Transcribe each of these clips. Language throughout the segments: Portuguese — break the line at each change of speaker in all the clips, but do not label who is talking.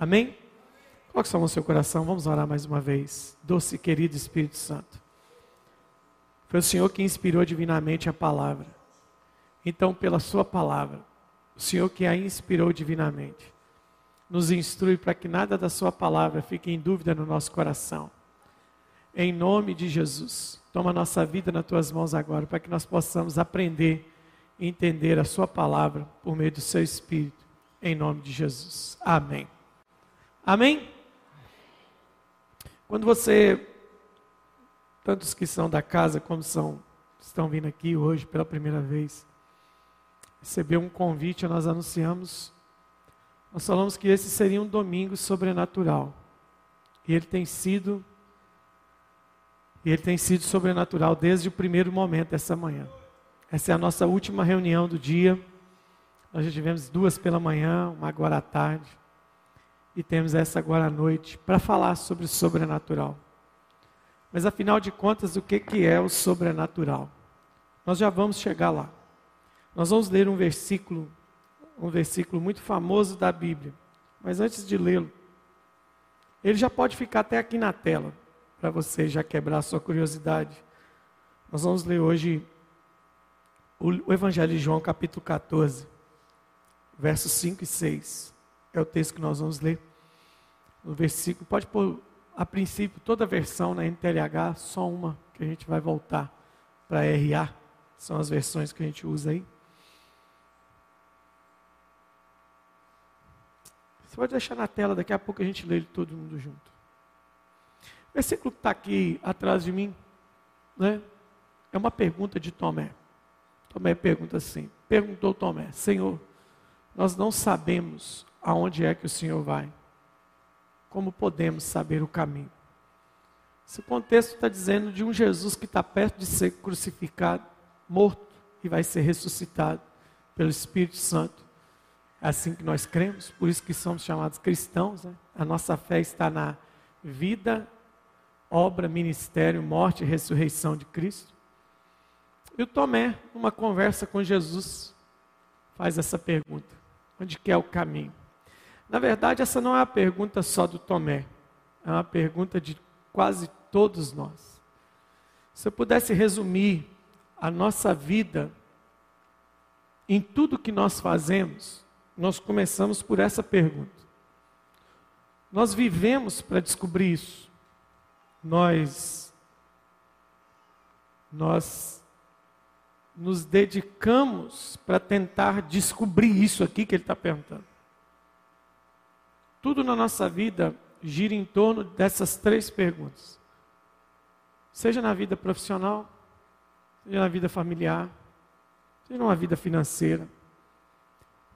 Amém? Coloque sua mão no seu coração, vamos orar mais uma vez. Doce e querido Espírito Santo. Foi o Senhor que inspirou divinamente a palavra. Então, pela Sua palavra, o Senhor que a inspirou divinamente, nos instrui para que nada da Sua palavra fique em dúvida no nosso coração. Em nome de Jesus, toma nossa vida nas Tuas mãos agora, para que nós possamos aprender e entender a Sua palavra por meio do Seu Espírito. Em nome de Jesus. Amém. Amém? Quando você, tantos que são da casa como são, estão vindo aqui hoje pela primeira vez, recebeu um convite, nós anunciamos, nós falamos que esse seria um domingo sobrenatural. E ele tem sido, ele tem sido sobrenatural desde o primeiro momento dessa manhã. Essa é a nossa última reunião do dia. Nós já tivemos duas pela manhã, uma agora à tarde e temos essa agora à noite para falar sobre o sobrenatural. Mas afinal de contas, o que, que é o sobrenatural? Nós já vamos chegar lá. Nós vamos ler um versículo, um versículo muito famoso da Bíblia. Mas antes de lê-lo, ele já pode ficar até aqui na tela, para você já quebrar a sua curiosidade. Nós vamos ler hoje o Evangelho de João, capítulo 14, versos 5 e 6 é o texto que nós vamos ler. O versículo, pode pôr a princípio toda a versão na NTLH, só uma que a gente vai voltar para RA. São as versões que a gente usa aí. Você pode deixar na tela, daqui a pouco a gente lê todo mundo junto. O versículo que está aqui atrás de mim, né, é uma pergunta de Tomé. Tomé pergunta assim: Perguntou Tomé, Senhor, nós não sabemos aonde é que o Senhor vai. Como podemos saber o caminho? Esse contexto está dizendo de um Jesus que está perto de ser crucificado, morto e vai ser ressuscitado pelo Espírito Santo. É assim que nós cremos, por isso que somos chamados cristãos. Né? A nossa fé está na vida, obra, ministério, morte e ressurreição de Cristo. E o Tomé, numa conversa com Jesus, faz essa pergunta: onde que é o caminho? Na verdade, essa não é a pergunta só do Tomé, é uma pergunta de quase todos nós. Se eu pudesse resumir a nossa vida em tudo que nós fazemos, nós começamos por essa pergunta. Nós vivemos para descobrir isso. Nós nós nos dedicamos para tentar descobrir isso aqui que ele está perguntando. Tudo na nossa vida gira em torno dessas três perguntas. Seja na vida profissional, seja na vida familiar, seja numa vida financeira.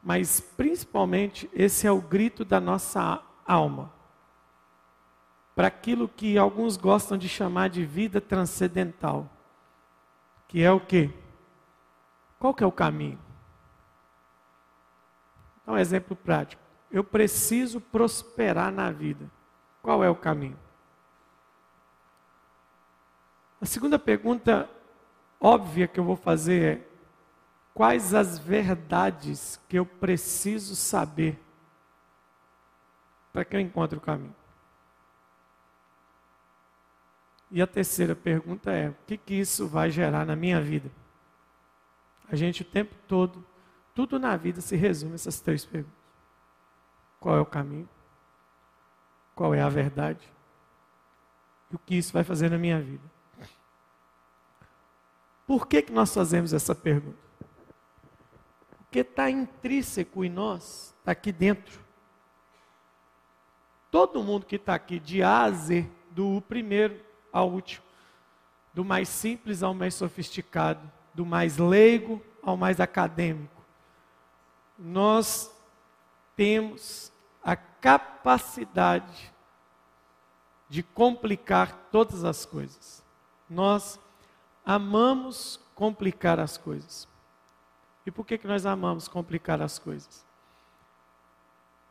Mas principalmente esse é o grito da nossa alma. Para aquilo que alguns gostam de chamar de vida transcendental. Que é o quê? Qual que é o caminho? Dá um exemplo prático eu preciso prosperar na vida. Qual é o caminho? A segunda pergunta óbvia que eu vou fazer é: quais as verdades que eu preciso saber para que eu encontre o caminho? E a terceira pergunta é: o que, que isso vai gerar na minha vida? A gente o tempo todo, tudo na vida se resume a essas três perguntas. Qual é o caminho? Qual é a verdade? E o que isso vai fazer na minha vida? Por que, que nós fazemos essa pergunta? Porque está intrínseco em nós, está aqui dentro. Todo mundo que está aqui, de A a Z, do primeiro ao último, do mais simples ao mais sofisticado, do mais leigo ao mais acadêmico, nós temos a capacidade de complicar todas as coisas. Nós amamos complicar as coisas. E por que, que nós amamos complicar as coisas?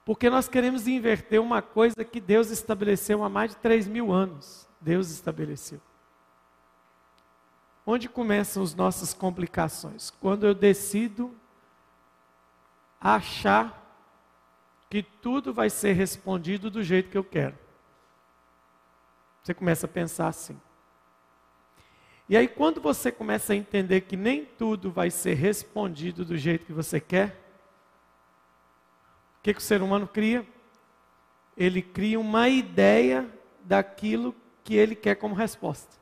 Porque nós queremos inverter uma coisa que Deus estabeleceu há mais de 3 mil anos. Deus estabeleceu. Onde começam as nossas complicações? Quando eu decido achar que tudo vai ser respondido do jeito que eu quero. Você começa a pensar assim. E aí, quando você começa a entender que nem tudo vai ser respondido do jeito que você quer, o que, que o ser humano cria? Ele cria uma ideia daquilo que ele quer como resposta.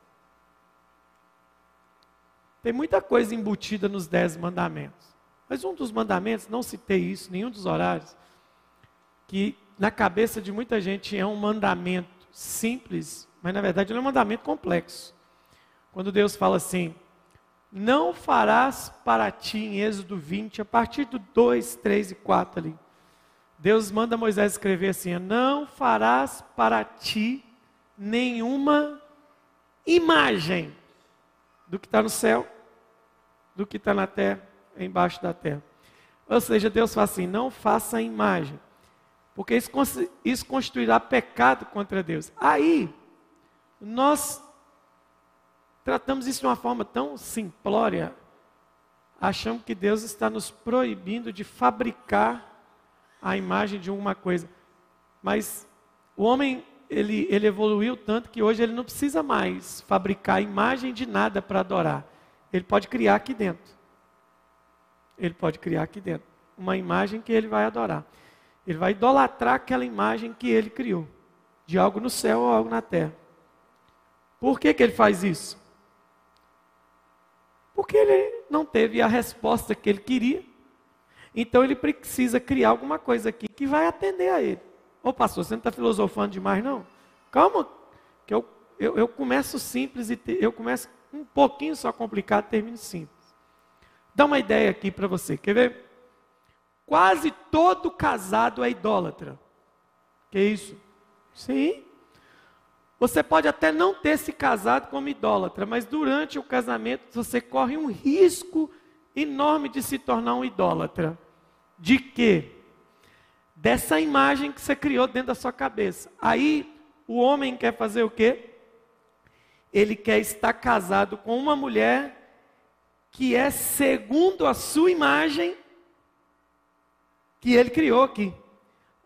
Tem muita coisa embutida nos dez mandamentos. Mas um dos mandamentos, não citei isso, nenhum dos horários, que na cabeça de muita gente é um mandamento simples, mas na verdade ele é um mandamento complexo. Quando Deus fala assim: Não farás para ti, em Êxodo 20, a partir do 2, 3 e 4 ali. Deus manda Moisés escrever assim: Não farás para ti nenhuma imagem do que está no céu, do que está na terra, embaixo da terra. Ou seja, Deus fala assim: não faça imagem, porque isso, isso constituirá pecado contra Deus. Aí, nós tratamos isso de uma forma tão simplória, achamos que Deus está nos proibindo de fabricar a imagem de uma coisa. Mas o homem ele, ele evoluiu tanto que hoje ele não precisa mais fabricar imagem de nada para adorar. Ele pode criar aqui dentro. Ele pode criar aqui dentro uma imagem que ele vai adorar. Ele vai idolatrar aquela imagem que ele criou, de algo no céu ou algo na terra. Por que, que ele faz isso? Porque ele não teve a resposta que ele queria. Então ele precisa criar alguma coisa aqui que vai atender a ele. Ô pastor, você não está filosofando demais, não? Calma, que eu, eu, eu começo simples e te, eu começo um pouquinho só complicado, termino simples. Dá uma ideia aqui para você, quer ver? Quase todo casado é idólatra. Que isso? Sim. Você pode até não ter se casado como idólatra, mas durante o casamento você corre um risco enorme de se tornar um idólatra. De quê? dessa imagem que você criou dentro da sua cabeça. Aí o homem quer fazer o quê? Ele quer estar casado com uma mulher que é segundo a sua imagem que ele criou aqui.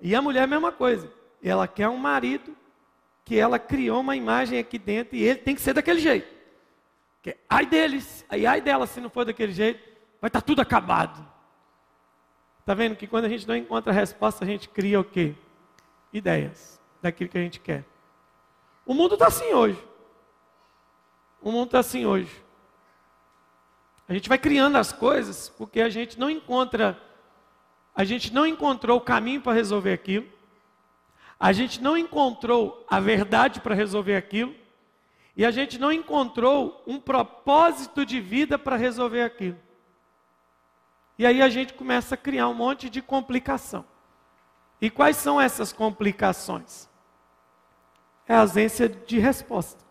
E a mulher a mesma coisa. Ela quer um marido que ela criou uma imagem aqui dentro e ele tem que ser daquele jeito. Que ai deles, aí ai dela se não for daquele jeito, vai estar tá tudo acabado. Está vendo que quando a gente não encontra a resposta, a gente cria o quê? Ideias daquilo que a gente quer. O mundo está assim hoje. O mundo está assim hoje. A gente vai criando as coisas porque a gente não encontra, a gente não encontrou o caminho para resolver aquilo. A gente não encontrou a verdade para resolver aquilo. E a gente não encontrou um propósito de vida para resolver aquilo. E aí a gente começa a criar um monte de complicação. E quais são essas complicações? É a ausência de resposta.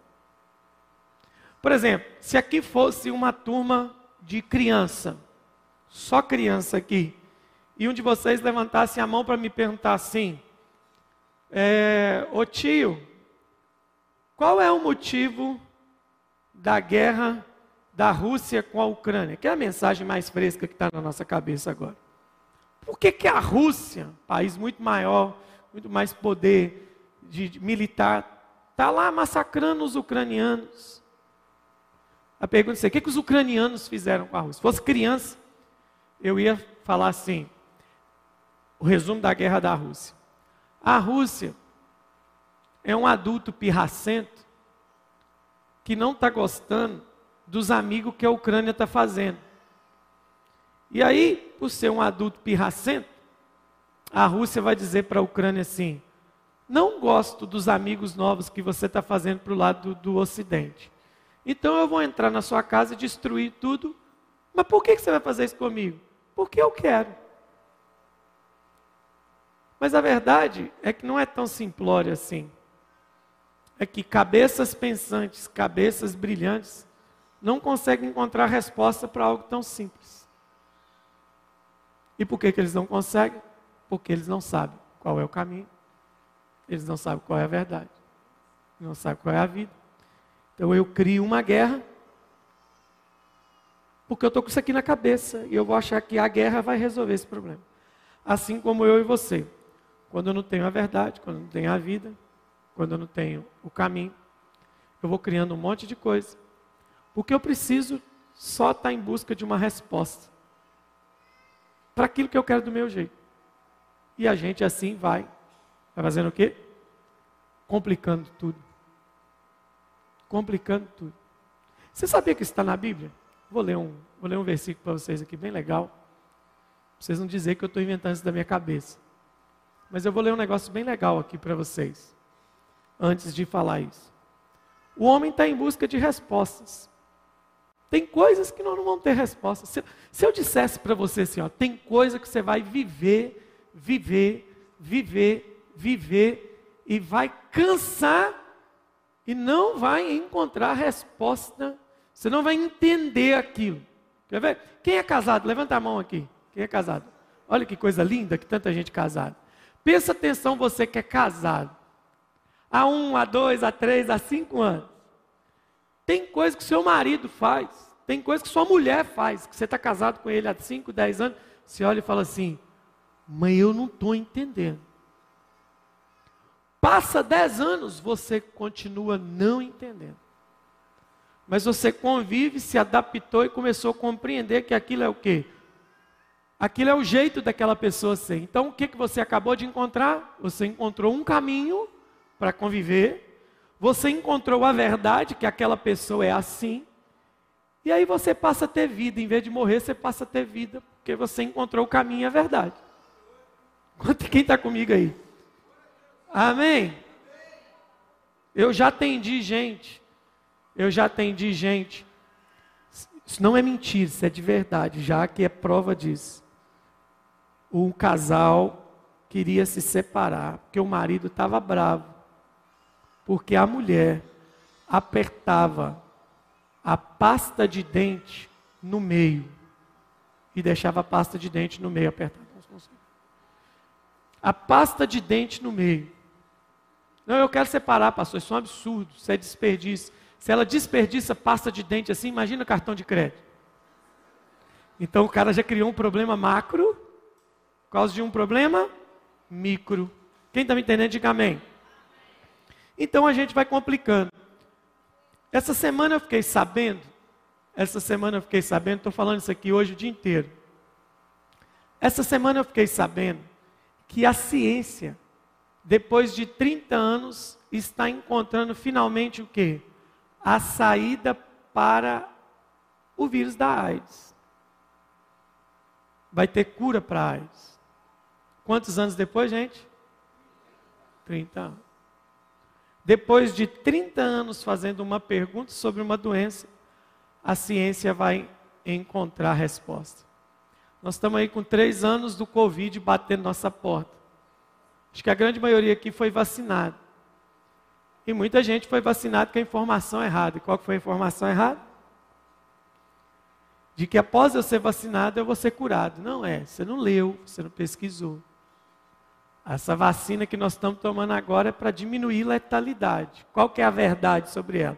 Por exemplo, se aqui fosse uma turma de criança, só criança aqui, e um de vocês levantasse a mão para me perguntar assim: é, Ô tio, qual é o motivo da guerra da Rússia com a Ucrânia, que é a mensagem mais fresca que está na nossa cabeça agora. Por que, que a Rússia, país muito maior, muito mais poder de, de militar, está lá massacrando os ucranianos? A pergunta é: o que, que os ucranianos fizeram com a Rússia? Se fosse criança, eu ia falar assim: o resumo da guerra da Rússia. A Rússia é um adulto pirracento que não está gostando dos amigos que a Ucrânia está fazendo. E aí, por ser um adulto pirracento, a Rússia vai dizer para a Ucrânia assim: não gosto dos amigos novos que você está fazendo para o lado do, do, Ocidente. Então eu vou entrar na sua casa e destruir tudo. Mas por que, que você vai fazer isso comigo? Porque eu quero. Mas a verdade é que não é tão simplório assim. É que cabeças pensantes, cabeças brilhantes, não conseguem encontrar resposta para algo tão simples. E por que, que eles não conseguem? Porque eles não sabem qual é o caminho, eles não sabem qual é a verdade, não sabem qual é a vida. Então eu crio uma guerra, porque eu estou com isso aqui na cabeça e eu vou achar que a guerra vai resolver esse problema. Assim como eu e você. Quando eu não tenho a verdade, quando eu não tenho a vida, quando eu não tenho o caminho, eu vou criando um monte de coisa. Porque eu preciso só estar em busca de uma resposta para aquilo que eu quero do meu jeito. E a gente assim vai, vai fazendo o quê? Complicando tudo. Complicando tudo. Você sabia que isso está na Bíblia? Vou ler um, vou ler um versículo para vocês aqui, bem legal. Pra vocês não dizer que eu estou inventando isso da minha cabeça. Mas eu vou ler um negócio bem legal aqui para vocês, antes de falar isso. O homem está em busca de respostas. Tem coisas que nós não vamos ter respostas. Se, se eu dissesse para você assim, ó, tem coisa que você vai viver, viver, viver, viver, e vai cansar e não vai encontrar resposta você não vai entender aquilo. Quer ver? Quem é casado? Levanta a mão aqui. Quem é casado? Olha que coisa linda que tanta gente casada. Pensa atenção, você que é casado. Há um, há dois, há três, há cinco anos. Tem coisa que seu marido faz. Tem coisa que sua mulher faz. Que você está casado com ele há cinco, dez anos. Você olha e fala assim: Mas eu não estou entendendo. Passa dez anos, você continua não entendendo. Mas você convive, se adaptou e começou a compreender que aquilo é o quê? Aquilo é o jeito daquela pessoa ser. Então, o que, que você acabou de encontrar? Você encontrou um caminho para conviver, você encontrou a verdade, que aquela pessoa é assim, e aí você passa a ter vida. Em vez de morrer, você passa a ter vida, porque você encontrou o caminho e a verdade. Quem está comigo aí? Amém? Eu já atendi gente eu já atendi gente. Isso não é mentira, isso é de verdade, já que é prova disso. Um casal queria se separar, porque o marido estava bravo. Porque a mulher apertava a pasta de dente no meio e deixava a pasta de dente no meio apertada. A pasta de dente no meio. Não, eu quero separar, pastor, isso é um absurdo, isso é desperdício. Se ela desperdiça pasta de dente assim, imagina cartão de crédito. Então o cara já criou um problema macro, causa de um problema micro. Quem está me entendendo, diga amém. Então a gente vai complicando. Essa semana eu fiquei sabendo, essa semana eu fiquei sabendo, estou falando isso aqui hoje o dia inteiro. Essa semana eu fiquei sabendo que a ciência, depois de 30 anos, está encontrando finalmente o quê? a saída para o vírus da AIDS. Vai ter cura para a AIDS. Quantos anos depois, gente? 30 anos. Depois de 30 anos fazendo uma pergunta sobre uma doença, a ciência vai encontrar a resposta. Nós estamos aí com três anos do Covid batendo nossa porta. Acho que a grande maioria aqui foi vacinada. E muita gente foi vacinada com a informação errada. E qual foi a informação errada? De que após eu ser vacinado, eu vou ser curado. Não é, você não leu, você não pesquisou. Essa vacina que nós estamos tomando agora é para diminuir letalidade. Qual que é a verdade sobre ela?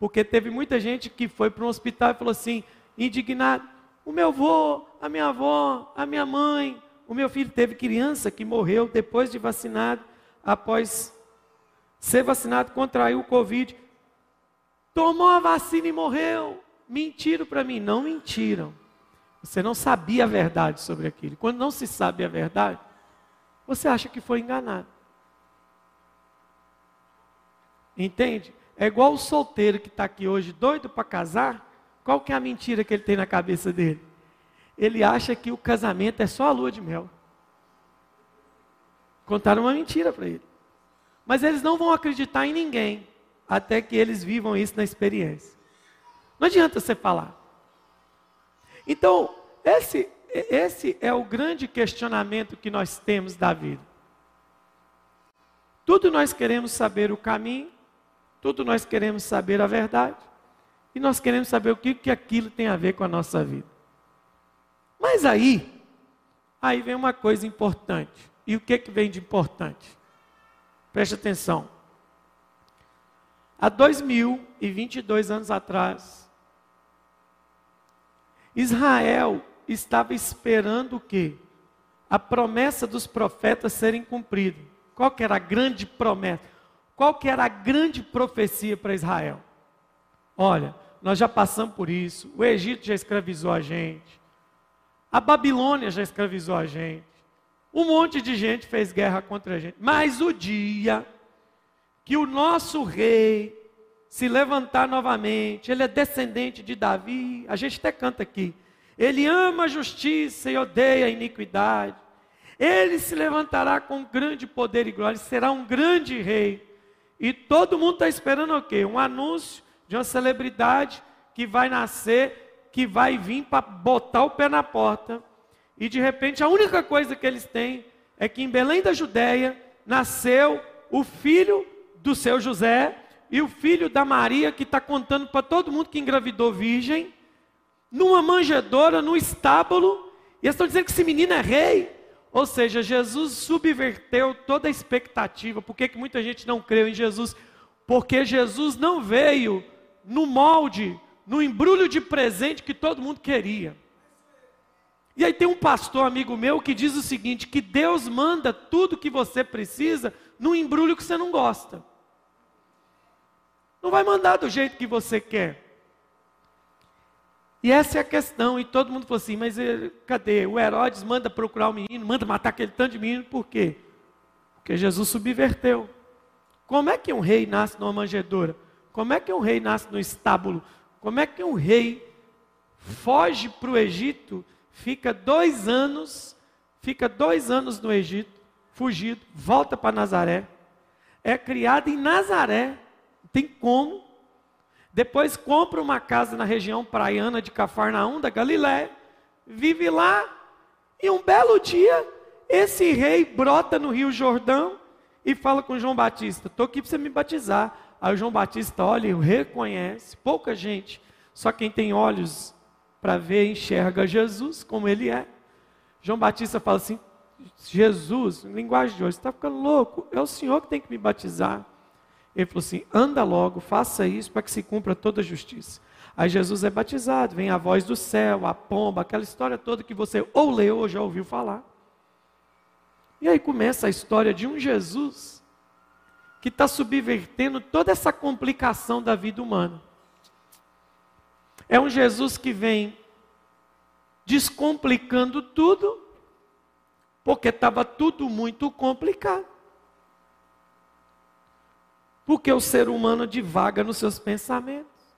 Porque teve muita gente que foi para um hospital e falou assim, indignado, o meu avô, a minha avó, a minha mãe, o meu filho teve criança que morreu depois de vacinado, após ser vacinado, contraiu o Covid, tomou a vacina e morreu. Mentiram para mim. Não mentiram. Você não sabia a verdade sobre aquilo. Quando não se sabe a verdade, você acha que foi enganado. Entende? É igual o solteiro que está aqui hoje, doido para casar. Qual que é a mentira que ele tem na cabeça dele? Ele acha que o casamento é só a lua de mel. Contaram uma mentira para ele. Mas eles não vão acreditar em ninguém até que eles vivam isso na experiência. Não adianta você falar. Então, esse, esse é o grande questionamento que nós temos da vida. Tudo nós queremos saber o caminho, tudo nós queremos saber a verdade, e nós queremos saber o que, que aquilo tem a ver com a nossa vida. Mas aí, aí vem uma coisa importante. E o que, que vem de importante? Preste atenção. Há 2022 anos atrás, Israel estava esperando o quê? a promessa dos profetas serem cumpridas. Qual que era a grande promessa? Qual que era a grande profecia para Israel? Olha, nós já passamos por isso. O Egito já escravizou a gente. A Babilônia já escravizou a gente. Um monte de gente fez guerra contra a gente. Mas o dia que o nosso rei se levantar novamente, ele é descendente de Davi, a gente até canta aqui. Ele ama a justiça e odeia a iniquidade. Ele se levantará com grande poder e glória, será um grande rei. E todo mundo está esperando o quê? Um anúncio de uma celebridade que vai nascer, que vai vir para botar o pé na porta. E de repente a única coisa que eles têm é que em Belém da Judéia nasceu o filho do seu José e o filho da Maria, que está contando para todo mundo que engravidou virgem, numa manjedoura, no estábulo, e eles estão dizendo que esse menino é rei. Ou seja, Jesus subverteu toda a expectativa. Por que, que muita gente não creu em Jesus? Porque Jesus não veio no molde, no embrulho de presente que todo mundo queria. E aí tem um pastor amigo meu que diz o seguinte: que Deus manda tudo que você precisa no embrulho que você não gosta. Não vai mandar do jeito que você quer. E essa é a questão. E todo mundo falou assim: mas ele, cadê? O Herodes manda procurar o menino, manda matar aquele tanto de menino, por quê? Porque Jesus subverteu. Como é que um rei nasce numa manjedoura? Como é que um rei nasce no estábulo? Como é que um rei foge para o Egito, fica dois anos, fica dois anos no Egito, fugido, volta para Nazaré, é criado em Nazaré, tem como. Depois compra uma casa na região praiana de Cafarnaum, da Galiléia, vive lá, e um belo dia, esse rei brota no Rio Jordão e fala com João Batista: Estou aqui para você me batizar. Aí o João Batista olha e reconhece, pouca gente, só quem tem olhos para ver enxerga Jesus como ele é. João Batista fala assim: Jesus, linguagem de hoje, está ficando louco, é o Senhor que tem que me batizar. Ele falou assim: anda logo, faça isso para que se cumpra toda a justiça. Aí Jesus é batizado, vem a voz do céu, a pomba, aquela história toda que você ou leu ou já ouviu falar. E aí começa a história de um Jesus que está subvertendo toda essa complicação da vida humana. É um Jesus que vem descomplicando tudo, porque estava tudo muito complicado. Porque o ser humano divaga nos seus pensamentos.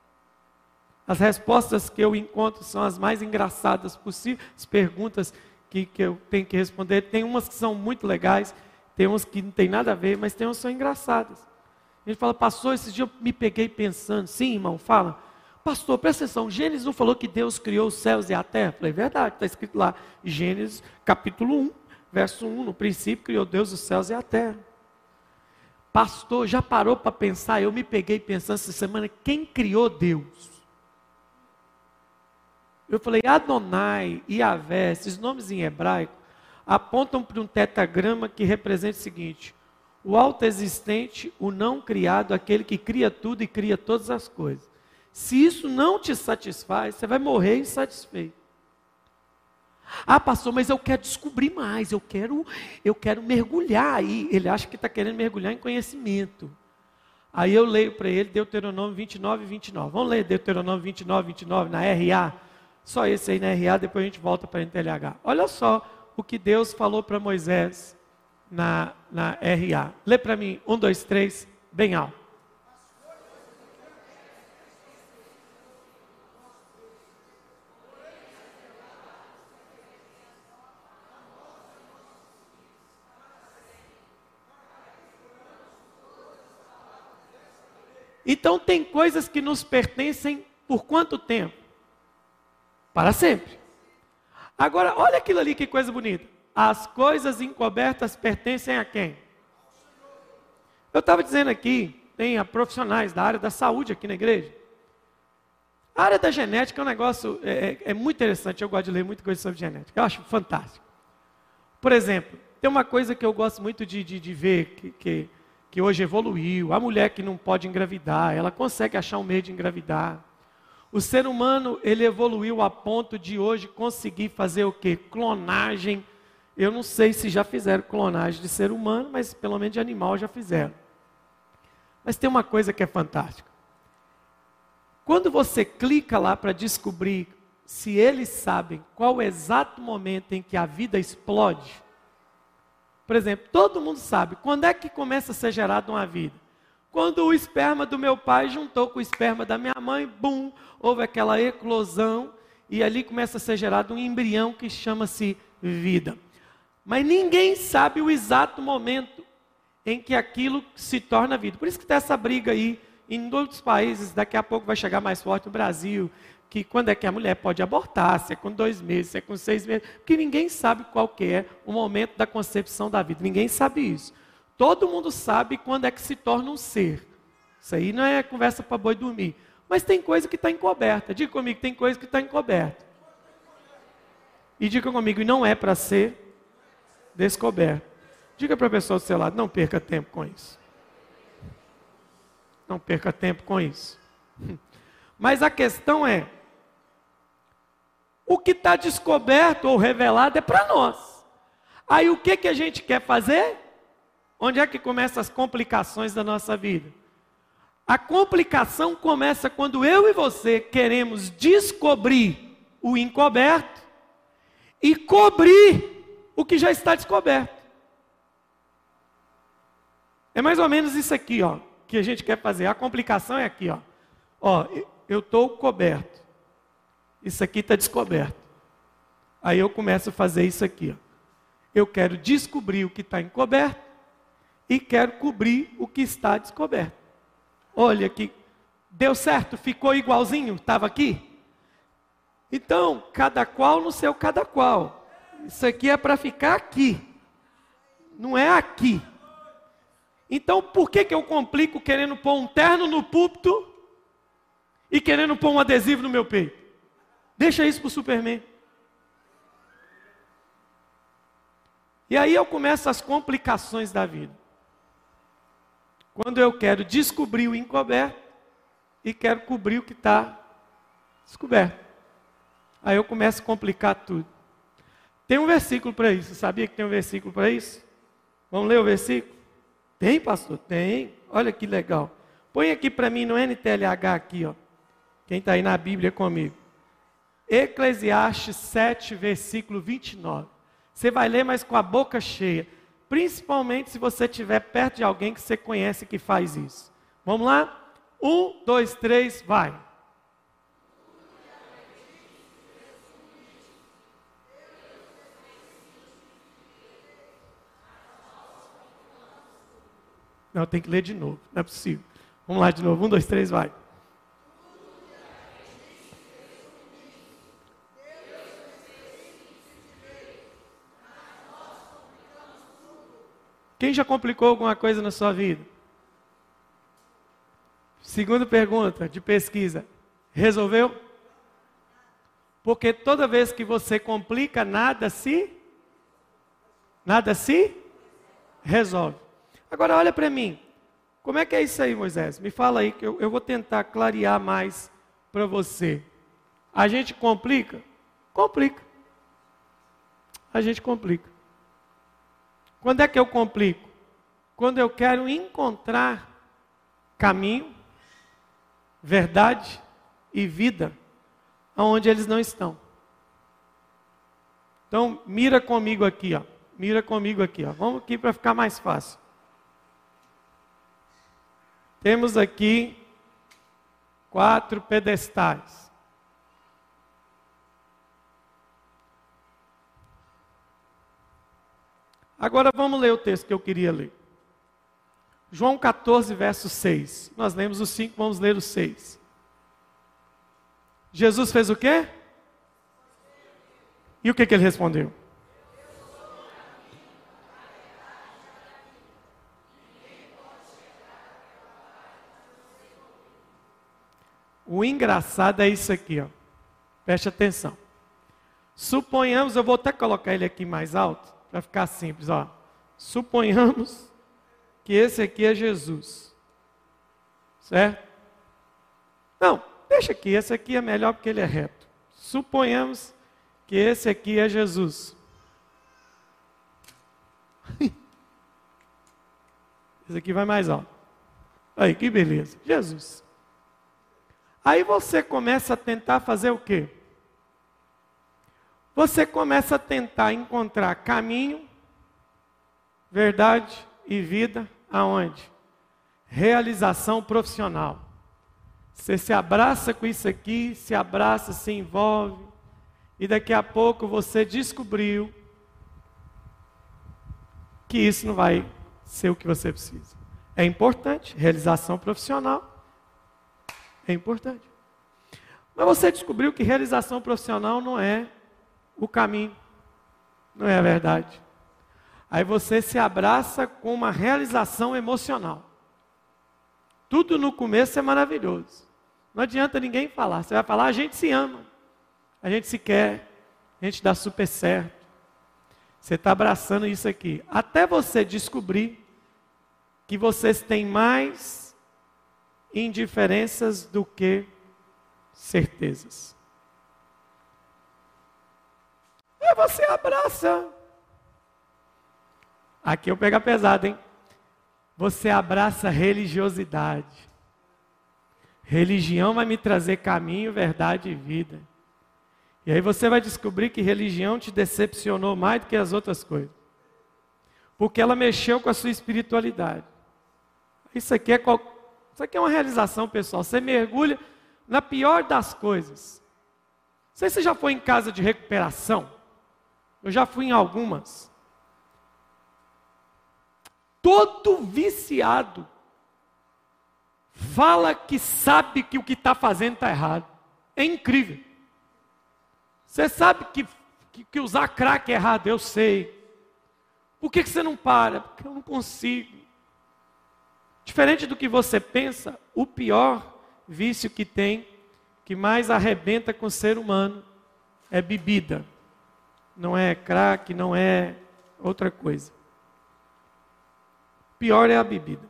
As respostas que eu encontro são as mais engraçadas possíveis, as perguntas que, que eu tenho que responder. Tem umas que são muito legais, tem umas que não tem nada a ver, mas tem umas que são engraçadas. Ele fala, pastor, esse dia eu me peguei pensando, sim, irmão, fala. Pastor, presta atenção, Gênesis não falou que Deus criou os céus e a terra? Eu falei, verdade, está escrito lá, Gênesis capítulo 1, verso 1, no princípio criou Deus os céus e a terra. Pastor, já parou para pensar? Eu me peguei pensando essa semana, quem criou Deus? Eu falei, Adonai e Yahvé, esses nomes em hebraico, apontam para um tetagrama que representa o seguinte: o alto existente, o não criado, aquele que cria tudo e cria todas as coisas. Se isso não te satisfaz, você vai morrer insatisfeito. Ah, pastor, mas eu quero descobrir mais, eu quero, eu quero mergulhar aí. Ele acha que está querendo mergulhar em conhecimento. Aí eu leio para ele Deuteronômio 29 e 29. Vamos ler Deuteronômio 29 e 29 na RA? Só esse aí na RA, depois a gente volta para a NTLH. Olha só o que Deus falou para Moisés na, na RA. Lê para mim, um, dois, três, bem alto. Então tem coisas que nos pertencem por quanto tempo? Para sempre. Agora, olha aquilo ali que coisa bonita. As coisas encobertas pertencem a quem? Eu estava dizendo aqui, tem profissionais da área da saúde aqui na igreja. A área da genética é um negócio, é, é, é muito interessante, eu gosto de ler muita coisa sobre genética, eu acho fantástico. Por exemplo, tem uma coisa que eu gosto muito de, de, de ver, que, que que hoje evoluiu, a mulher que não pode engravidar, ela consegue achar um meio de engravidar. O ser humano, ele evoluiu a ponto de hoje conseguir fazer o quê? Clonagem. Eu não sei se já fizeram clonagem de ser humano, mas pelo menos de animal já fizeram. Mas tem uma coisa que é fantástica. Quando você clica lá para descobrir se eles sabem qual o exato momento em que a vida explode, por exemplo, todo mundo sabe quando é que começa a ser gerada uma vida. Quando o esperma do meu pai juntou com o esperma da minha mãe, bum, houve aquela eclosão e ali começa a ser gerado um embrião que chama-se vida. Mas ninguém sabe o exato momento em que aquilo se torna vida. Por isso que tem essa briga aí em outros países, daqui a pouco vai chegar mais forte no Brasil, que quando é que a mulher pode abortar, se é com dois meses, se é com seis meses, porque ninguém sabe qual que é o momento da concepção da vida, ninguém sabe isso. Todo mundo sabe quando é que se torna um ser. Isso aí não é conversa para boi dormir. Mas tem coisa que está encoberta. Diga comigo, tem coisa que está encoberta. E diga comigo, e não é para ser descoberto. Diga para a pessoa do seu lado, não perca tempo com isso. Não perca tempo com isso. Mas a questão é, o que está descoberto ou revelado é para nós. Aí o que, que a gente quer fazer? Onde é que começam as complicações da nossa vida? A complicação começa quando eu e você queremos descobrir o encoberto e cobrir o que já está descoberto. É mais ou menos isso aqui, ó, que a gente quer fazer. A complicação é aqui, ó. Ó, eu estou coberto. Isso aqui está descoberto. Aí eu começo a fazer isso aqui, ó. Eu quero descobrir o que está encoberto e quero cobrir o que está descoberto. Olha aqui, deu certo, ficou igualzinho, estava aqui. Então, cada qual no seu cada qual. Isso aqui é para ficar aqui, não é aqui. Então, por que, que eu complico querendo pôr um terno no púlpito e querendo pôr um adesivo no meu peito? Deixa isso para o Superman. E aí eu começo as complicações da vida. Quando eu quero descobrir o encoberto e quero cobrir o que está descoberto. Aí eu começo a complicar tudo. Tem um versículo para isso. Sabia que tem um versículo para isso? Vamos ler o versículo? Tem, pastor? Tem. Olha que legal. Põe aqui para mim no NTLH aqui, ó. Quem está aí na Bíblia comigo. Eclesiastes 7, versículo 29. Você vai ler, mas com a boca cheia. Principalmente se você estiver perto de alguém que você conhece que faz isso. Vamos lá? Um, dois, três, vai. Não, tem que ler de novo, não é possível. Vamos lá de novo. Um, dois, três, vai. Quem já complicou alguma coisa na sua vida? Segunda pergunta de pesquisa: resolveu? Porque toda vez que você complica, nada se nada se resolve. Agora olha para mim. Como é que é isso aí, Moisés? Me fala aí que eu, eu vou tentar clarear mais para você. A gente complica? Complica. A gente complica. Quando é que eu complico? Quando eu quero encontrar caminho, verdade e vida aonde eles não estão. Então, mira comigo aqui, ó. Mira comigo aqui, ó. Vamos aqui para ficar mais fácil. Temos aqui quatro pedestais. Agora vamos ler o texto que eu queria ler. João 14, verso 6. Nós lemos o 5, vamos ler o 6. Jesus fez o quê? E o que, que ele respondeu? O engraçado é isso aqui, ó. Preste atenção. Suponhamos, eu vou até colocar ele aqui mais alto para ficar simples, ó. Suponhamos que esse aqui é Jesus. Certo? Não, deixa aqui, esse aqui é melhor porque ele é reto. Suponhamos que esse aqui é Jesus. Esse aqui vai mais alto. Aí, que beleza. Jesus. Aí você começa a tentar fazer o quê? Você começa a tentar encontrar caminho, verdade e vida aonde? Realização profissional. Você se abraça com isso aqui, se abraça, se envolve, e daqui a pouco você descobriu que isso não vai ser o que você precisa. É importante, realização profissional é importante. Mas você descobriu que realização profissional não é o caminho, não é a verdade. Aí você se abraça com uma realização emocional. Tudo no começo é maravilhoso. Não adianta ninguém falar. Você vai falar, a gente se ama, a gente se quer, a gente dá super certo. Você está abraçando isso aqui. Até você descobrir que vocês têm mais indiferenças do que certezas. Aí você abraça. Aqui eu pego pesado, hein? Você abraça religiosidade. Religião vai me trazer caminho, verdade e vida. E aí você vai descobrir que religião te decepcionou mais do que as outras coisas. Porque ela mexeu com a sua espiritualidade. Isso aqui é, qual... Isso aqui é uma realização pessoal. Você mergulha na pior das coisas. Não sei se você já foi em casa de recuperação. Eu já fui em algumas. Todo viciado fala que sabe que o que está fazendo está errado. É incrível. Você sabe que, que, que, usar crack é errado, eu sei. Por que, que você não para? Porque eu não consigo. Diferente do que você pensa, o pior vício que tem, que mais arrebenta com o ser humano, é bebida. Não é crack, não é outra coisa. Pior é a bebida.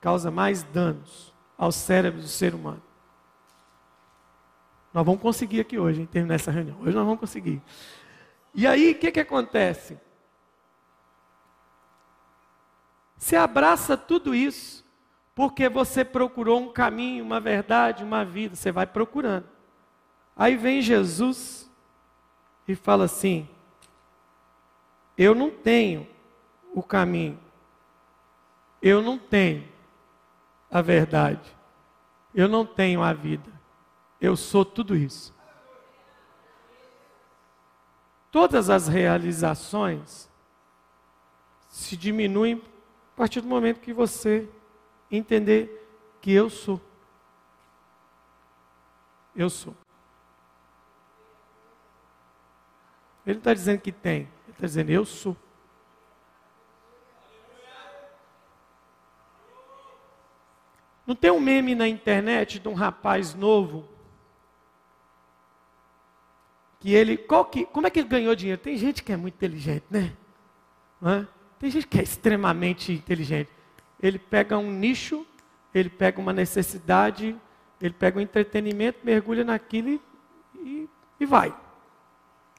Causa mais danos ao cérebro do ser humano. Nós vamos conseguir aqui hoje, em terminar essa reunião. Hoje nós vamos conseguir. E aí, o que, que acontece? Você abraça tudo isso, porque você procurou um caminho, uma verdade, uma vida. Você vai procurando. Aí vem Jesus e fala assim: Eu não tenho o caminho, eu não tenho a verdade, eu não tenho a vida. Eu sou tudo isso. Todas as realizações se diminuem a partir do momento que você entender que eu sou. Eu sou. Ele está dizendo que tem, está dizendo eu sou. Não tem um meme na internet de um rapaz novo que ele, qual que, como é que ele ganhou dinheiro? Tem gente que é muito inteligente, né? É? Tem gente que é extremamente inteligente. Ele pega um nicho, ele pega uma necessidade, ele pega um entretenimento, mergulha naquilo e, e, e vai.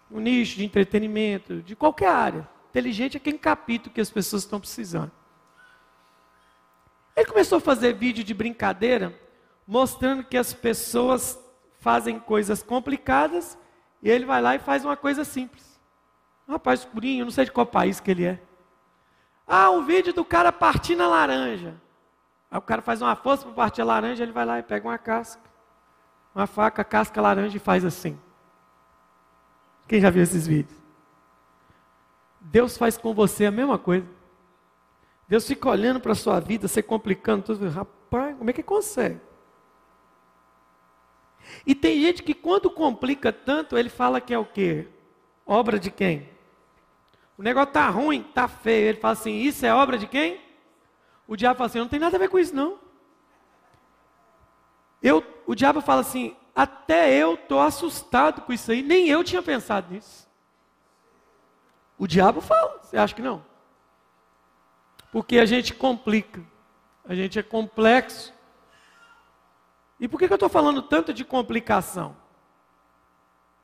Um nicho de entretenimento, de qualquer área. Inteligente é quem capta o que as pessoas estão precisando. Ele começou a fazer vídeo de brincadeira, mostrando que as pessoas fazem coisas complicadas e ele vai lá e faz uma coisa simples. Um rapaz escurinho, não sei de qual país que ele é. Ah, um vídeo do cara partindo a laranja. Aí o cara faz uma força para partir a laranja, ele vai lá e pega uma casca, uma faca, casca laranja e faz assim. Quem já viu esses vídeos? Deus faz com você a mesma coisa. Deus fica olhando para a sua vida, você complicando tudo. Rapaz, como é que consegue? E tem gente que quando complica tanto, ele fala que é o quê? Obra de quem? O negócio tá ruim, tá feio. Ele fala assim: "Isso é obra de quem?" O diabo fala assim: "Não tem nada a ver com isso não." Eu, o diabo fala assim: "Até eu tô assustado com isso aí, nem eu tinha pensado nisso." O diabo fala, você acha que não? Porque a gente complica. A gente é complexo. E por que, eu estou falando tanto de complicação?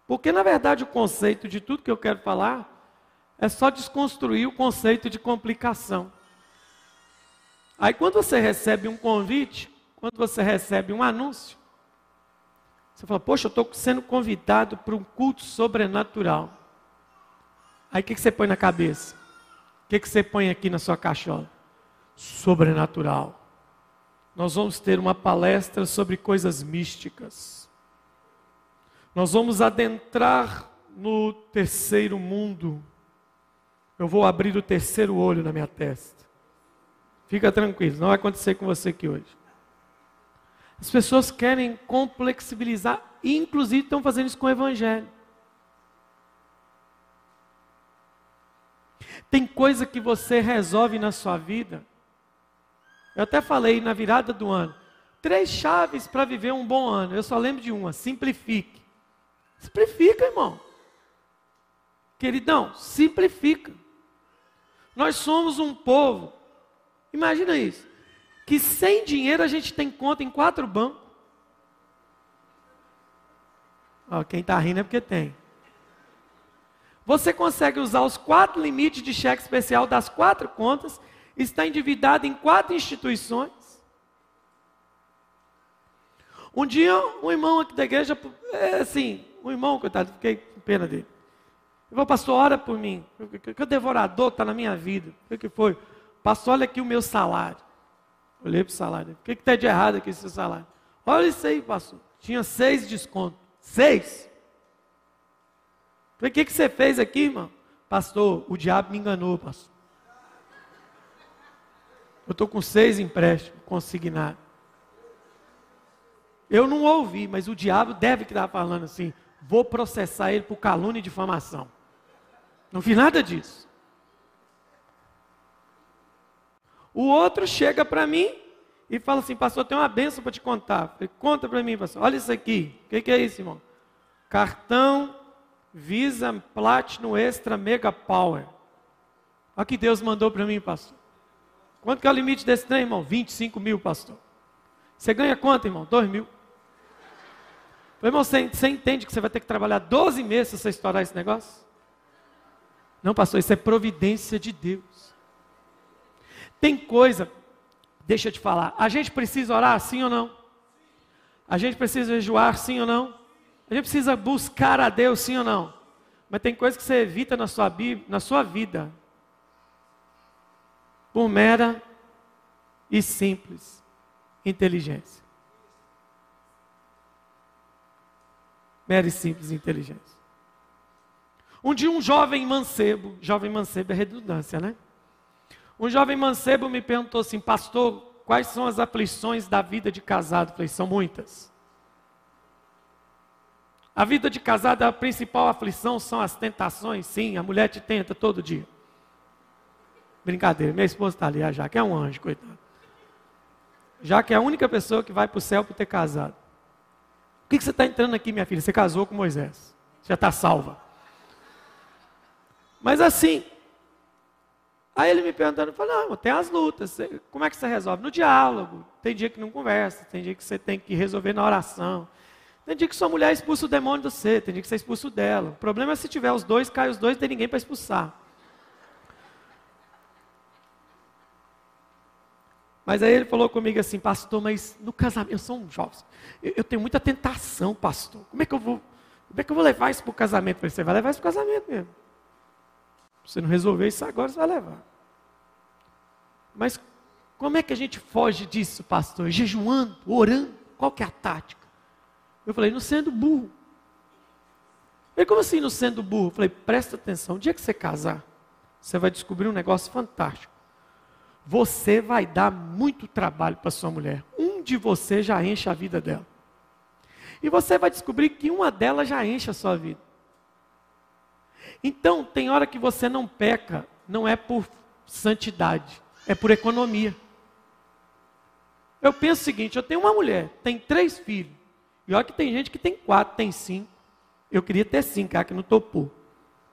Porque, na verdade, o conceito de tudo que eu quero falar é só desconstruir o conceito de complicação. Aí quando você recebe um convite, quando você recebe um anúncio, você fala, poxa, eu estou sendo convidado para um culto sobrenatural. Aí o que, que você põe na cabeça? O que, que você põe aqui na sua caixola? Sobrenatural. Nós vamos ter uma palestra sobre coisas místicas. Nós vamos adentrar no terceiro mundo. Eu vou abrir o terceiro olho na minha testa. Fica tranquilo, não vai acontecer com você aqui hoje. As pessoas querem complexibilizar, inclusive estão fazendo isso com o Evangelho. Tem coisa que você resolve na sua vida. Eu até falei na virada do ano. Três chaves para viver um bom ano. Eu só lembro de uma: simplifique. Simplifica, irmão. Queridão, simplifica. Nós somos um povo, imagina isso, que sem dinheiro a gente tem conta em quatro bancos. Ó, quem está rindo é porque tem. Você consegue usar os quatro limites de cheque especial das quatro contas, está endividado em quatro instituições. Um dia, um irmão aqui da igreja, é assim, um irmão, coitado, fiquei com pena dele. Eu falei, pastor, ora por mim. Que o devorador está na minha vida. O que foi? Pastor, olha aqui o meu salário. Olhei para o salário. O que está de errado aqui esse salário? Olha isso aí, pastor. Tinha seis descontos. Seis. Falei, o que, que você fez aqui, irmão? Pastor, o diabo me enganou, pastor. Eu estou com seis empréstimos consignados. Eu não ouvi, mas o diabo deve estar falando assim: vou processar ele por calúnia e difamação. Não vi nada disso. O outro chega para mim e fala assim: Pastor, tem uma benção para te contar. falei, Conta para mim, pastor. Olha isso aqui. O que, que é isso, irmão? Cartão Visa Platinum Extra Mega Power. Olha que Deus mandou para mim, pastor. Quanto que é o limite desse trem, irmão? 25 mil, pastor. Você ganha quanto, irmão? 2 mil. Irmão, você, você entende que você vai ter que trabalhar 12 meses se você estourar esse negócio? Não, pastor, isso é providência de Deus. Tem coisa, deixa eu te falar, a gente precisa orar sim ou não? A gente precisa jejuar sim ou não? A gente precisa buscar a Deus, sim ou não? Mas tem coisas que você evita na sua, na sua vida por mera e simples inteligência. Mera e simples inteligência. Um dia um jovem mancebo, jovem mancebo é redundância, né? Um jovem mancebo me perguntou assim, pastor, quais são as aflições da vida de casado? Eu falei, são muitas. A vida de casado, a principal aflição são as tentações, sim, a mulher te tenta todo dia. Brincadeira, minha esposa está ali, a Jaque é um anjo, coitado. Jaque é a única pessoa que vai para o céu por ter casado. O que, que você está entrando aqui, minha filha? Você casou com Moisés. Você já está salva. Mas assim, aí ele me perguntando, falou, não, tem as lutas, como é que você resolve? No diálogo, tem dia que não conversa, tem dia que você tem que resolver na oração. Tem dia que sua mulher expulsa o demônio do você, tem dia que você expulsa o dela. O problema é se tiver os dois, cai os dois, tem ninguém para expulsar. Mas aí ele falou comigo assim, pastor, mas no casamento, eu sou um jovem, eu, eu, tenho muita tentação, pastor. Como é que eu vou, como é que eu vou levar isso para o casamento? falei, você vai levar isso para o casamento mesmo. Se você não resolver isso agora, você vai levar. Mas como é que a gente foge disso, pastor? Jejuando, orando? Qual que é a tática? Eu falei, não sendo burro. Ele, como assim não sendo burro? Eu falei, presta atenção, o dia que você casar, você vai descobrir um negócio fantástico. Você vai dar muito trabalho para sua mulher. Um de você já enche a vida dela. E você vai descobrir que uma delas já enche a sua vida. Então, tem hora que você não peca, não é por santidade, é por economia. Eu penso o seguinte: eu tenho uma mulher, tem três filhos. E olha que tem gente que tem quatro, tem cinco. Eu queria ter cinco, cara, que não topou.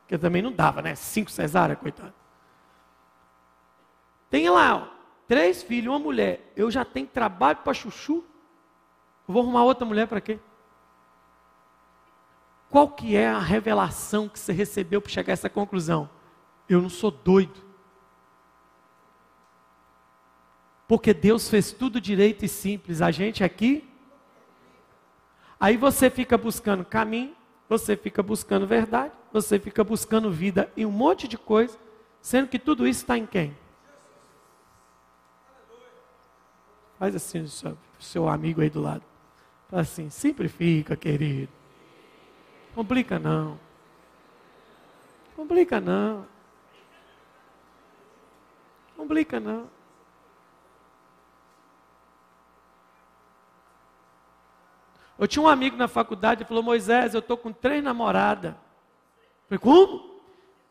Porque também não dava, né? Cinco cesárea, coitado. Tem lá, ó, três filhos, uma mulher. Eu já tenho trabalho para chuchu. Eu vou arrumar outra mulher para quê? Qual que é a revelação que você recebeu para chegar a essa conclusão? Eu não sou doido. Porque Deus fez tudo direito e simples. A gente aqui. Aí você fica buscando caminho, você fica buscando verdade, você fica buscando vida e um monte de coisa, sendo que tudo isso está em quem? Faz assim seu, seu amigo aí do lado. Fala assim, simplifica, querido. Complica não. Complica não. Complica não. Eu tinha um amigo na faculdade que falou: Moisés, eu estou com três namoradas. Falei: Como?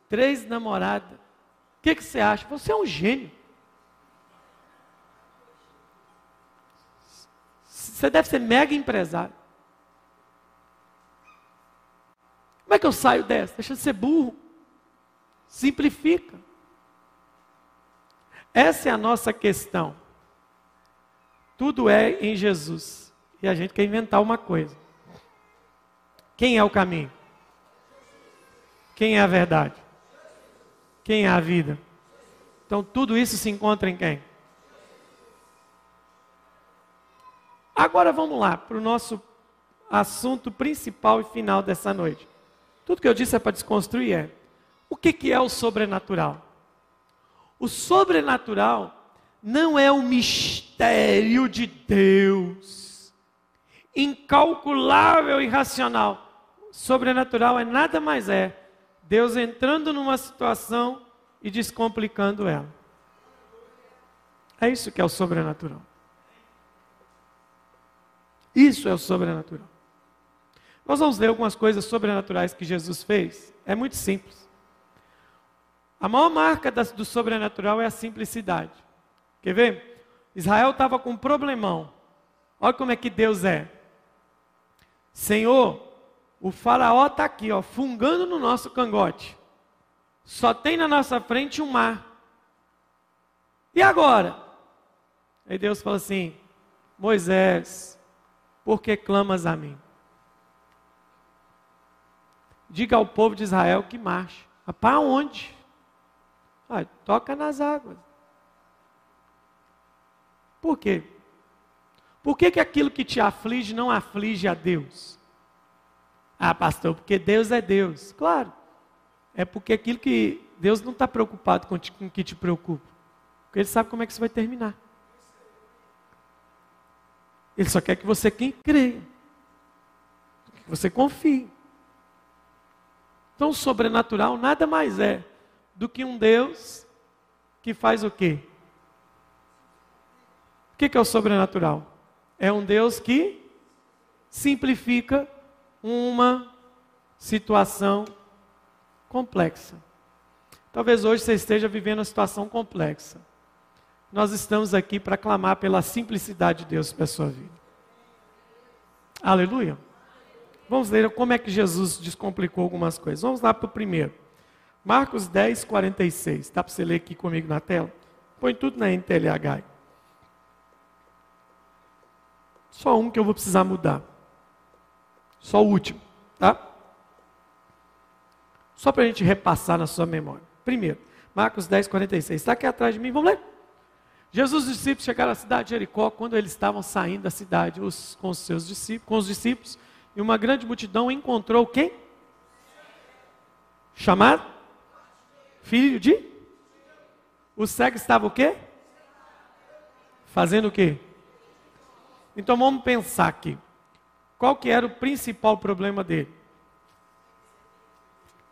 Três namoradas. O que, que você acha? Você é um gênio. Você deve ser mega empresário. Como é que eu saio dessa? Deixa de ser burro. Simplifica. Essa é a nossa questão. Tudo é em Jesus e a gente quer inventar uma coisa. Quem é o caminho? Quem é a verdade? Quem é a vida? Então tudo isso se encontra em quem? Agora vamos lá para o nosso assunto principal e final dessa noite. Tudo que eu disse é para desconstruir é o que, que é o sobrenatural? O sobrenatural não é o mistério de Deus incalculável e racional. Sobrenatural é nada mais é Deus entrando numa situação e descomplicando ela. É isso que é o sobrenatural. Isso é o sobrenatural. Nós vamos ler algumas coisas sobrenaturais que Jesus fez. É muito simples. A maior marca do sobrenatural é a simplicidade. Quer ver? Israel estava com um problemão. Olha como é que Deus é. Senhor, o faraó está aqui, ó, fungando no nosso cangote. Só tem na nossa frente um mar. E agora? Aí Deus fala assim: Moisés, por que clamas a mim? Diga ao povo de Israel que marche. Para onde? Ah, toca nas águas. Por quê? Por que, que aquilo que te aflige não aflige a Deus? Ah, pastor, porque Deus é Deus. Claro. É porque aquilo que Deus não está preocupado com, o que te preocupa. Porque Ele sabe como é que isso vai terminar. Ele só quer que você quem creia. Que você confie. Então, sobrenatural nada mais é do que um Deus que faz o quê? O que é o sobrenatural? É um Deus que simplifica uma situação complexa. Talvez hoje você esteja vivendo uma situação complexa. Nós estamos aqui para clamar pela simplicidade de Deus para a sua vida. Aleluia. Vamos ler como é que Jesus descomplicou algumas coisas. Vamos lá para o primeiro. Marcos 10, 46. Dá para você ler aqui comigo na tela? Põe tudo na NTLH. Só um que eu vou precisar mudar. Só o último, tá? Só para a gente repassar na sua memória. Primeiro, Marcos 10, 46. Está aqui atrás de mim, vamos ler? Jesus e os discípulos chegaram à cidade de Jericó quando eles estavam saindo da cidade os, com os seus discípulos, com os discípulos, e uma grande multidão encontrou quem? Chamado? Filho de? O cego estava o quê? Fazendo o quê? Então vamos pensar aqui. Qual que era o principal problema dele?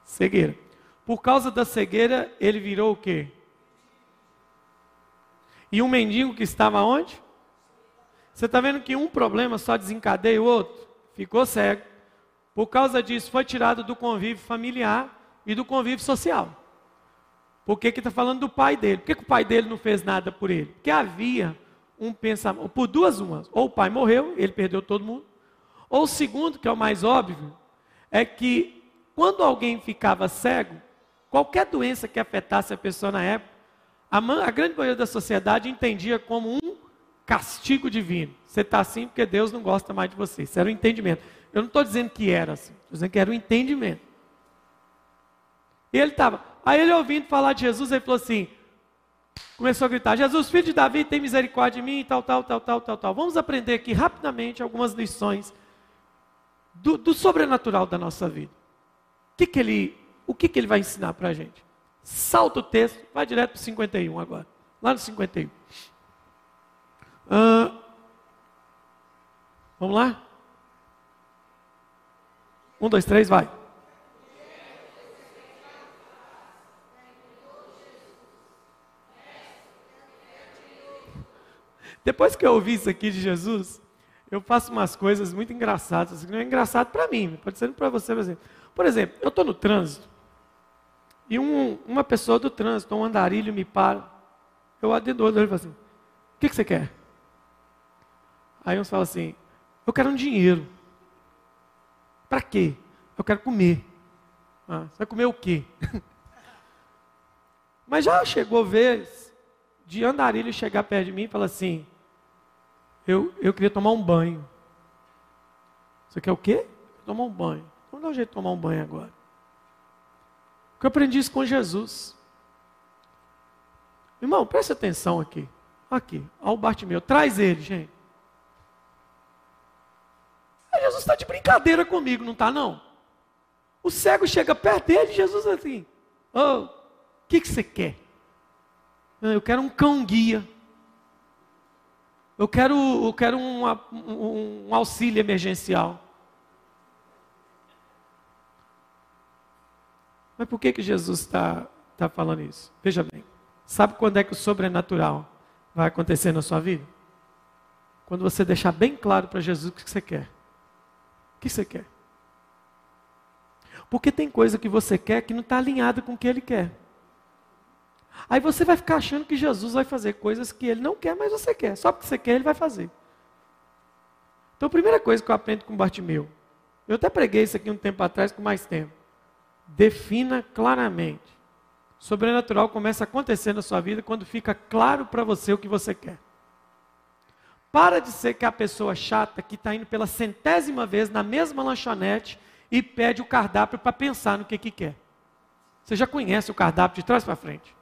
Cegueira. Por causa da cegueira, ele virou o quê? E um mendigo que estava onde? Você está vendo que um problema só desencadeia o outro? Ficou cego. Por causa disso, foi tirado do convívio familiar e do convívio social. Por que está falando do pai dele? Por que, que o pai dele não fez nada por ele? Porque havia um pensamento, por duas umas, ou o pai morreu, ele perdeu todo mundo, ou o segundo, que é o mais óbvio, é que quando alguém ficava cego, qualquer doença que afetasse a pessoa na época, a, a grande maioria da sociedade entendia como um castigo divino. Você está assim porque Deus não gosta mais de você. Isso era o um entendimento. Eu não estou dizendo que era assim, estou dizendo que era o um entendimento. E ele estava, Aí ele ouvindo falar de Jesus, ele falou assim: começou a gritar: Jesus, filho de Davi, tem misericórdia de mim, tal, tal, tal, tal, tal, tal. Vamos aprender aqui rapidamente algumas lições do, do sobrenatural da nossa vida. O que, que ele, o que, que ele vai ensinar para a gente? Salta o texto, vai direto para o 51 agora. Lá no 51. Uh, vamos lá? Um, dois, três, vai. Depois que eu ouvi isso aqui de Jesus, eu faço umas coisas muito engraçadas. Não é engraçado para mim, pode ser para você, por exemplo. Por exemplo, eu estou no trânsito e um, uma pessoa do trânsito, um andarilho, me para. Eu adendo ele e falo assim: O que, que você quer? Aí uns falam assim: Eu quero um dinheiro. Para quê? Eu quero comer. Ah, você vai comer o quê? Mas já chegou vez de andarilho chegar perto de mim e falar assim: eu, eu queria tomar um banho. Você quer o quê? Tomar um banho. Vamos dar um jeito de tomar um banho agora. Porque eu aprendi isso com Jesus. Irmão, presta atenção aqui. Aqui, ao Bartimeu. Traz ele, gente. Jesus está de brincadeira comigo, não está não? O cego chega perto dele e Jesus assim, o oh, que, que você quer? Eu quero um cão guia. Eu quero, eu quero um, um, auxílio emergencial. Mas por que, que Jesus está tá falando isso? Veja bem, sabe quando é que o sobrenatural vai acontecer na sua vida? Quando você deixar bem claro para Jesus o que você quer. O que você quer? Porque tem coisa que você quer que não está alinhada com o que ele quer. Aí você vai ficar achando que Jesus vai fazer coisas que ele não quer, mas você quer. Só porque você quer, ele vai fazer. Então, a primeira coisa que eu aprendo com Bartimeu, eu até preguei isso aqui um tempo atrás, com mais tempo. Defina claramente. Sobrenatural começa a acontecer na sua vida quando fica claro para você o que você quer. Para de ser que a pessoa chata que está indo pela centésima vez na mesma lanchonete e pede o cardápio para pensar no que, que quer. Você já conhece o cardápio de trás para frente.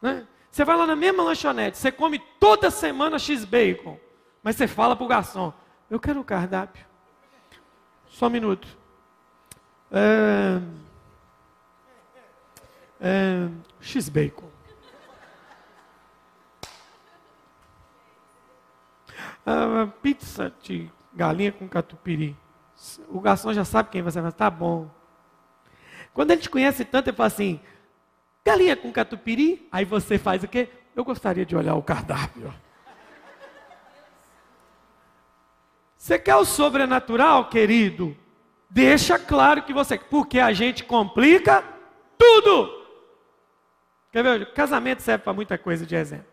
Né? Você vai lá na mesma lanchonete, você come toda semana X-Bacon, mas você fala para o garçom: Eu quero o cardápio. Só um minuto. É... É... X-Bacon. Ah, pizza de galinha com catupiry. O garçom já sabe quem você vai. Tá bom. Quando ele te conhece tanto, ele fala assim: Galinha com catupiry, aí você faz o quê? Eu gostaria de olhar o cardápio. Você quer o sobrenatural, querido? Deixa claro que você. Porque a gente complica tudo. Quer ver? Casamento serve para muita coisa de exemplo.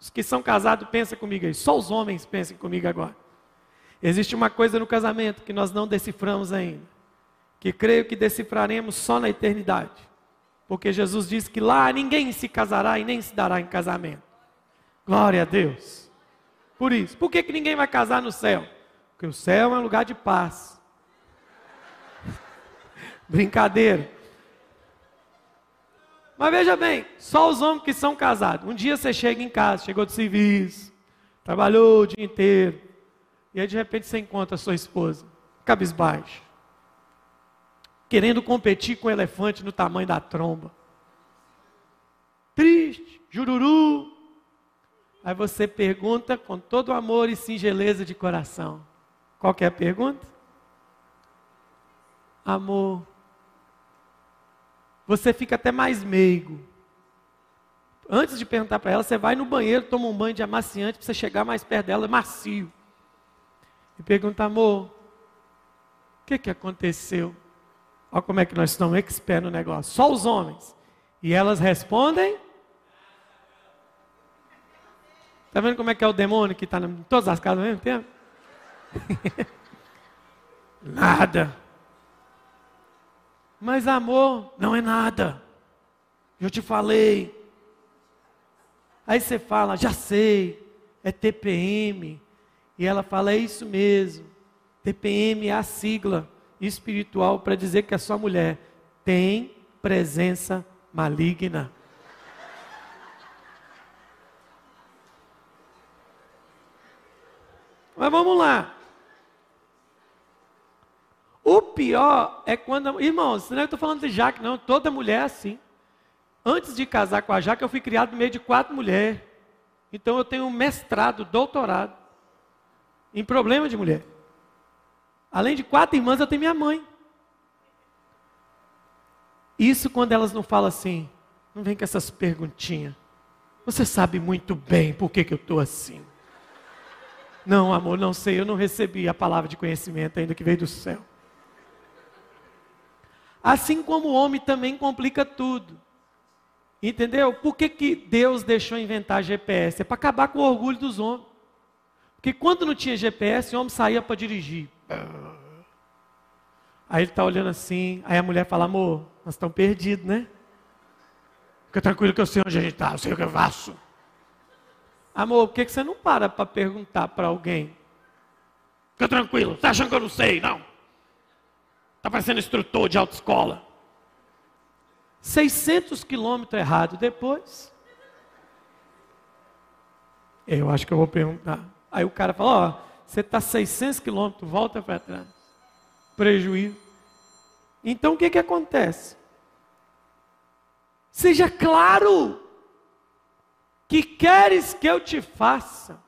Os que são casados, pensa comigo aí. Só os homens pensem comigo agora. Existe uma coisa no casamento que nós não deciframos ainda. Que creio que decifraremos só na eternidade. Porque Jesus disse que lá ninguém se casará e nem se dará em casamento. Glória a Deus. Por isso, por que, que ninguém vai casar no céu? Porque o céu é um lugar de paz. Brincadeira. Mas veja bem, só os homens que são casados. Um dia você chega em casa, chegou de serviço, trabalhou o dia inteiro, e aí de repente você encontra a sua esposa, cabisbaixo querendo competir com o elefante no tamanho da tromba. Triste, jururu. Aí você pergunta com todo amor e singeleza de coração. Qual é a pergunta? Amor. Você fica até mais meigo. Antes de perguntar para ela, você vai no banheiro, toma um banho de amaciante para você chegar mais perto dela, macio. E pergunta, amor, o que, que aconteceu? Olha como é que nós estamos expert no negócio. Só os homens. E elas respondem. Está vendo como é que é o demônio que está em todas as casas ao mesmo tempo? nada. Mas amor não é nada. Eu te falei. Aí você fala, já sei, é TPM. E ela fala, é isso mesmo. TPM é a sigla espiritual para dizer que a sua mulher tem presença maligna. Mas vamos lá. O pior é quando. Irmãos, não é estou falando de Jaque, não. Toda mulher é assim. Antes de casar com a Jaque, eu fui criado no meio de quatro mulheres. Então eu tenho um mestrado, doutorado em problema de mulher. Além de quatro irmãs, eu tenho minha mãe. Isso quando elas não falam assim, não vem com essas perguntinhas. Você sabe muito bem por que, que eu estou assim. Não, amor, não sei, eu não recebi a palavra de conhecimento ainda que veio do céu. Assim como o homem também complica tudo. Entendeu? Por que, que Deus deixou inventar GPS? É para acabar com o orgulho dos homens. Porque quando não tinha GPS, o homem saía para dirigir. Aí ele está olhando assim, aí a mulher fala, amor, nós estamos perdidos, né? Fica tranquilo que eu sei onde a gente está, eu sei o que eu faço. Amor, por que, que você não para para perguntar para alguém? Fica tranquilo, está achando que eu não sei? Não. Está parecendo instrutor de autoescola. 600 quilômetros errado depois. Eu acho que eu vou perguntar. Aí o cara fala: Ó, você está 600 quilômetros, volta para trás. Prejuízo. Então o que, que acontece? Seja claro que queres que eu te faça.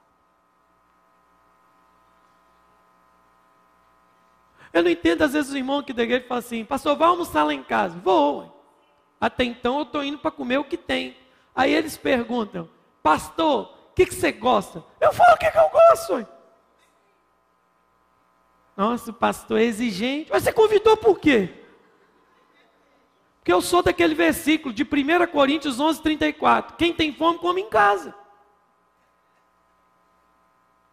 Eu não entendo, às vezes, o irmão que da igreja fala assim: Pastor, vai almoçar lá em casa. Vou. Até então eu estou indo para comer o que tem. Aí eles perguntam: Pastor, que, que você gosta? Eu falo o que, que eu gosto. Nossa, o pastor é exigente. Mas você convidou por quê? Porque eu sou daquele versículo de 1 Coríntios 11, 34. Quem tem fome, come em casa.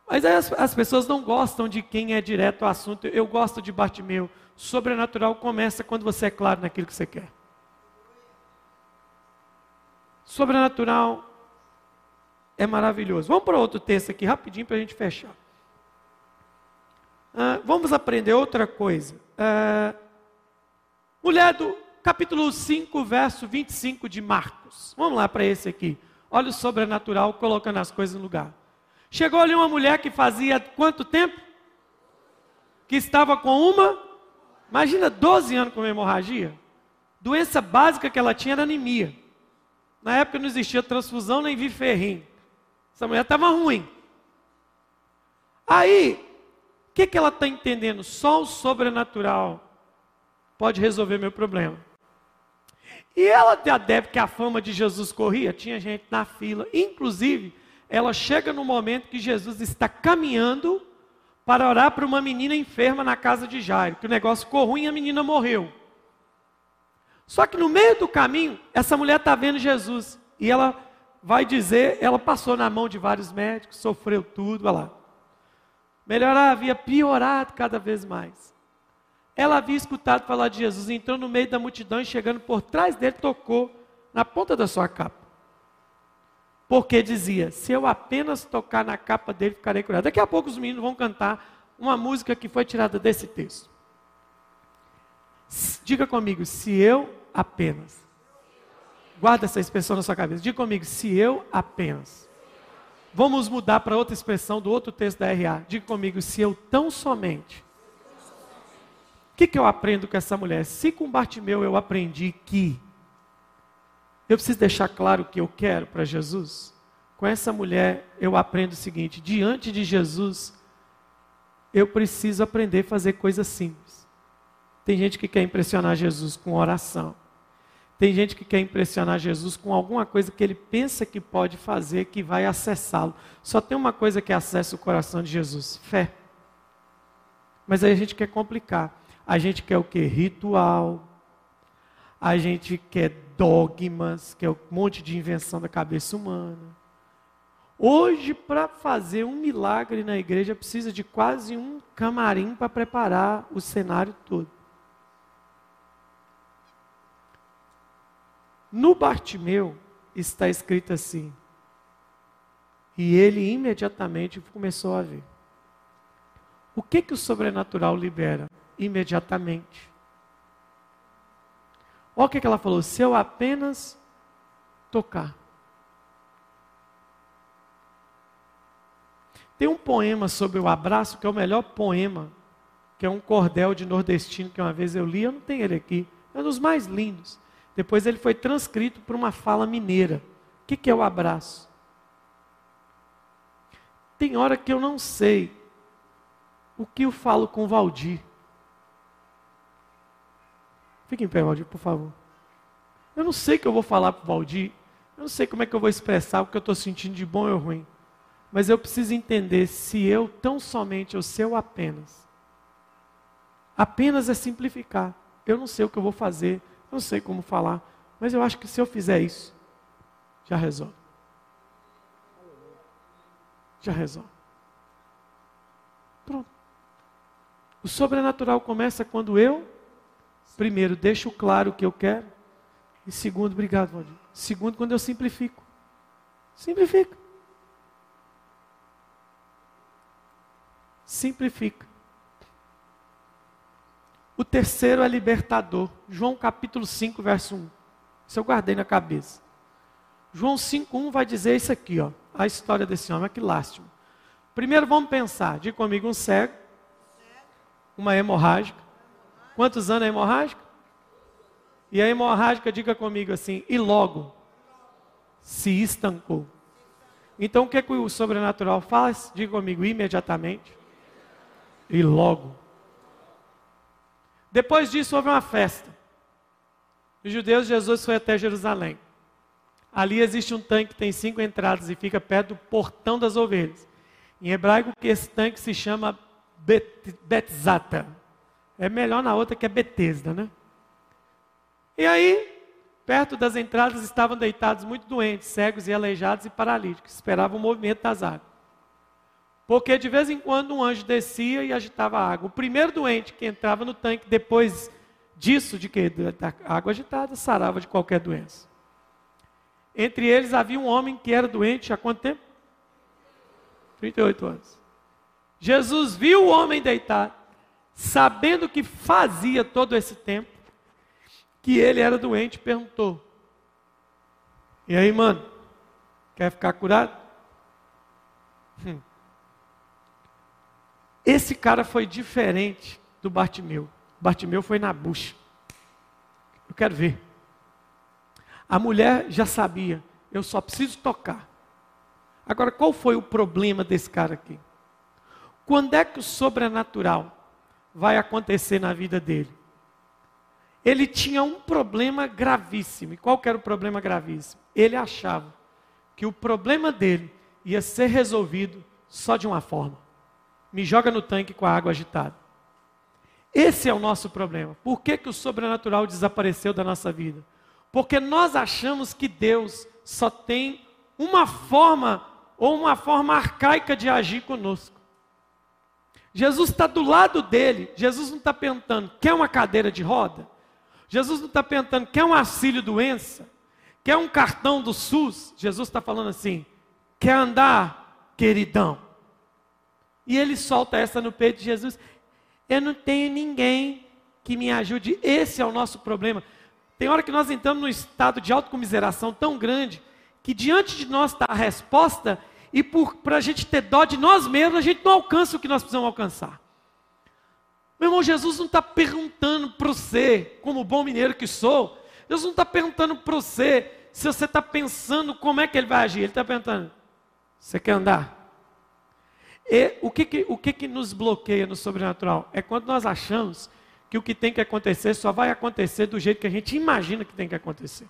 Mas as, as, pessoas não gostam de quem é direto ao assunto. Eu gosto de Bartimeu. Sobrenatural começa quando você é claro naquilo que você quer. Sobrenatural é maravilhoso. Vamos para outro texto aqui, rapidinho, para a gente fechar. Uh, vamos aprender outra coisa. Uh, mulher do capítulo 5, verso 25 de Marcos. Vamos lá para esse aqui. Olha o sobrenatural colocando as coisas no lugar. Chegou ali uma mulher que fazia quanto tempo? Que estava com uma, imagina 12 anos com hemorragia. Doença básica que ela tinha era anemia. Na época não existia transfusão nem viferrim. Essa mulher estava ruim. Aí, o que, que ela está entendendo? Só o sobrenatural pode resolver meu problema. E ela já deve que a fama de Jesus corria, tinha gente na fila. Inclusive, ela chega no momento que Jesus está caminhando para orar para uma menina enferma na casa de Jairo, que o negócio ficou ruim e a menina morreu. Só que no meio do caminho, essa mulher está vendo Jesus e ela vai dizer, ela passou na mão de vários médicos, sofreu tudo, olha lá. Melhorar havia piorado cada vez mais. Ela havia escutado falar de Jesus, entrou no meio da multidão e chegando por trás dele, tocou na ponta da sua capa. Porque dizia: se eu apenas tocar na capa dele, ficarei curado. Daqui a pouco os meninos vão cantar uma música que foi tirada desse texto. Diga comigo, se eu apenas Guarda essa expressão na sua cabeça. Diga comigo, se eu apenas. Vamos mudar para outra expressão do outro texto da RA. Diga comigo, se eu tão somente. O que, que eu aprendo com essa mulher? Se com Bartimeu eu aprendi que eu preciso deixar claro o que eu quero para Jesus, com essa mulher eu aprendo o seguinte: diante de Jesus, eu preciso aprender a fazer coisas simples. Tem gente que quer impressionar Jesus com oração. Tem gente que quer impressionar Jesus com alguma coisa que ele pensa que pode fazer, que vai acessá-lo. Só tem uma coisa que acessa o coração de Jesus: fé. Mas aí a gente quer complicar. A gente quer o que? Ritual. A gente quer dogmas, que é um monte de invenção da cabeça humana. Hoje, para fazer um milagre na igreja, precisa de quase um camarim para preparar o cenário todo. No Bartimeu está escrito assim: e ele imediatamente começou a ver. O que que o sobrenatural libera? Imediatamente. Olha o que ela falou: se eu apenas tocar. Tem um poema sobre o abraço que é o melhor poema, que é um cordel de nordestino que uma vez eu li, eu não tenho ele aqui, é um dos mais lindos. Depois ele foi transcrito por uma fala mineira. O que, que é o abraço? Tem hora que eu não sei o que eu falo com Valdir. Fique em pé, Valdir, por favor. Eu não sei o que eu vou falar para o Valdir. Eu não sei como é que eu vou expressar o que eu estou sentindo de bom ou ruim. Mas eu preciso entender se eu tão somente ou se eu apenas. Apenas é simplificar. Eu não sei o que eu vou fazer, eu não sei como falar. Mas eu acho que se eu fizer isso, já resolve. Já resolve. Pronto. O sobrenatural começa quando eu, primeiro, deixo claro o que eu quero. E segundo, obrigado, Valdir. Segundo, quando eu simplifico. Simplifica. Simplifica. O terceiro é libertador. João capítulo 5, verso 1. Isso eu guardei na cabeça. João 5,1 vai dizer isso aqui, ó. A história desse homem, que lástima. Primeiro vamos pensar, diga comigo, um cego, uma hemorrágica. Quantos anos é hemorrágica? E a hemorrágica, diga comigo assim, e logo se estancou. Então o que, é que o sobrenatural faz? Diga comigo, imediatamente. E logo. Depois disso houve uma festa. Os judeus, Jesus foi até Jerusalém. Ali existe um tanque que tem cinco entradas e fica perto do portão das ovelhas. Em hebraico, esse tanque se chama Bet Betzata. É melhor na outra que é Betesda, né? E aí, perto das entradas estavam deitados muito doentes, cegos e aleijados e paralíticos. Esperavam o movimento das águas. Porque de vez em quando um anjo descia e agitava a água. O primeiro doente que entrava no tanque, depois disso, de que? Da água agitada, sarava de qualquer doença. Entre eles havia um homem que era doente há quanto tempo? 38 anos. Jesus viu o homem deitado, sabendo que fazia todo esse tempo, que ele era doente, perguntou: E aí, mano, quer ficar curado? Hum. Esse cara foi diferente do Bartimeu. Bartimeu foi na bucha. Eu quero ver. A mulher já sabia, eu só preciso tocar. Agora, qual foi o problema desse cara aqui? Quando é que o sobrenatural vai acontecer na vida dele? Ele tinha um problema gravíssimo. E qual era o problema gravíssimo? Ele achava que o problema dele ia ser resolvido só de uma forma. Me joga no tanque com a água agitada. Esse é o nosso problema. Por que, que o sobrenatural desapareceu da nossa vida? Porque nós achamos que Deus só tem uma forma ou uma forma arcaica de agir conosco. Jesus está do lado dele. Jesus não está perguntando, quer uma cadeira de roda? Jesus não está perguntando, quer um auxílio doença? Quer um cartão do SUS? Jesus está falando assim, quer andar, queridão? E ele solta essa no peito de Jesus. Eu não tenho ninguém que me ajude. Esse é o nosso problema. Tem hora que nós entramos num estado de autocomiseração tão grande que diante de nós está a resposta e para a gente ter dó de nós mesmos, a gente não alcança o que nós precisamos alcançar. Meu irmão, Jesus não está perguntando para você, como bom mineiro que sou, Jesus não está perguntando para você se você está pensando como é que ele vai agir. Ele está perguntando: você quer andar? E o que, que, o que, que nos bloqueia no sobrenatural? É quando nós achamos que o que tem que acontecer só vai acontecer do jeito que a gente imagina que tem que acontecer.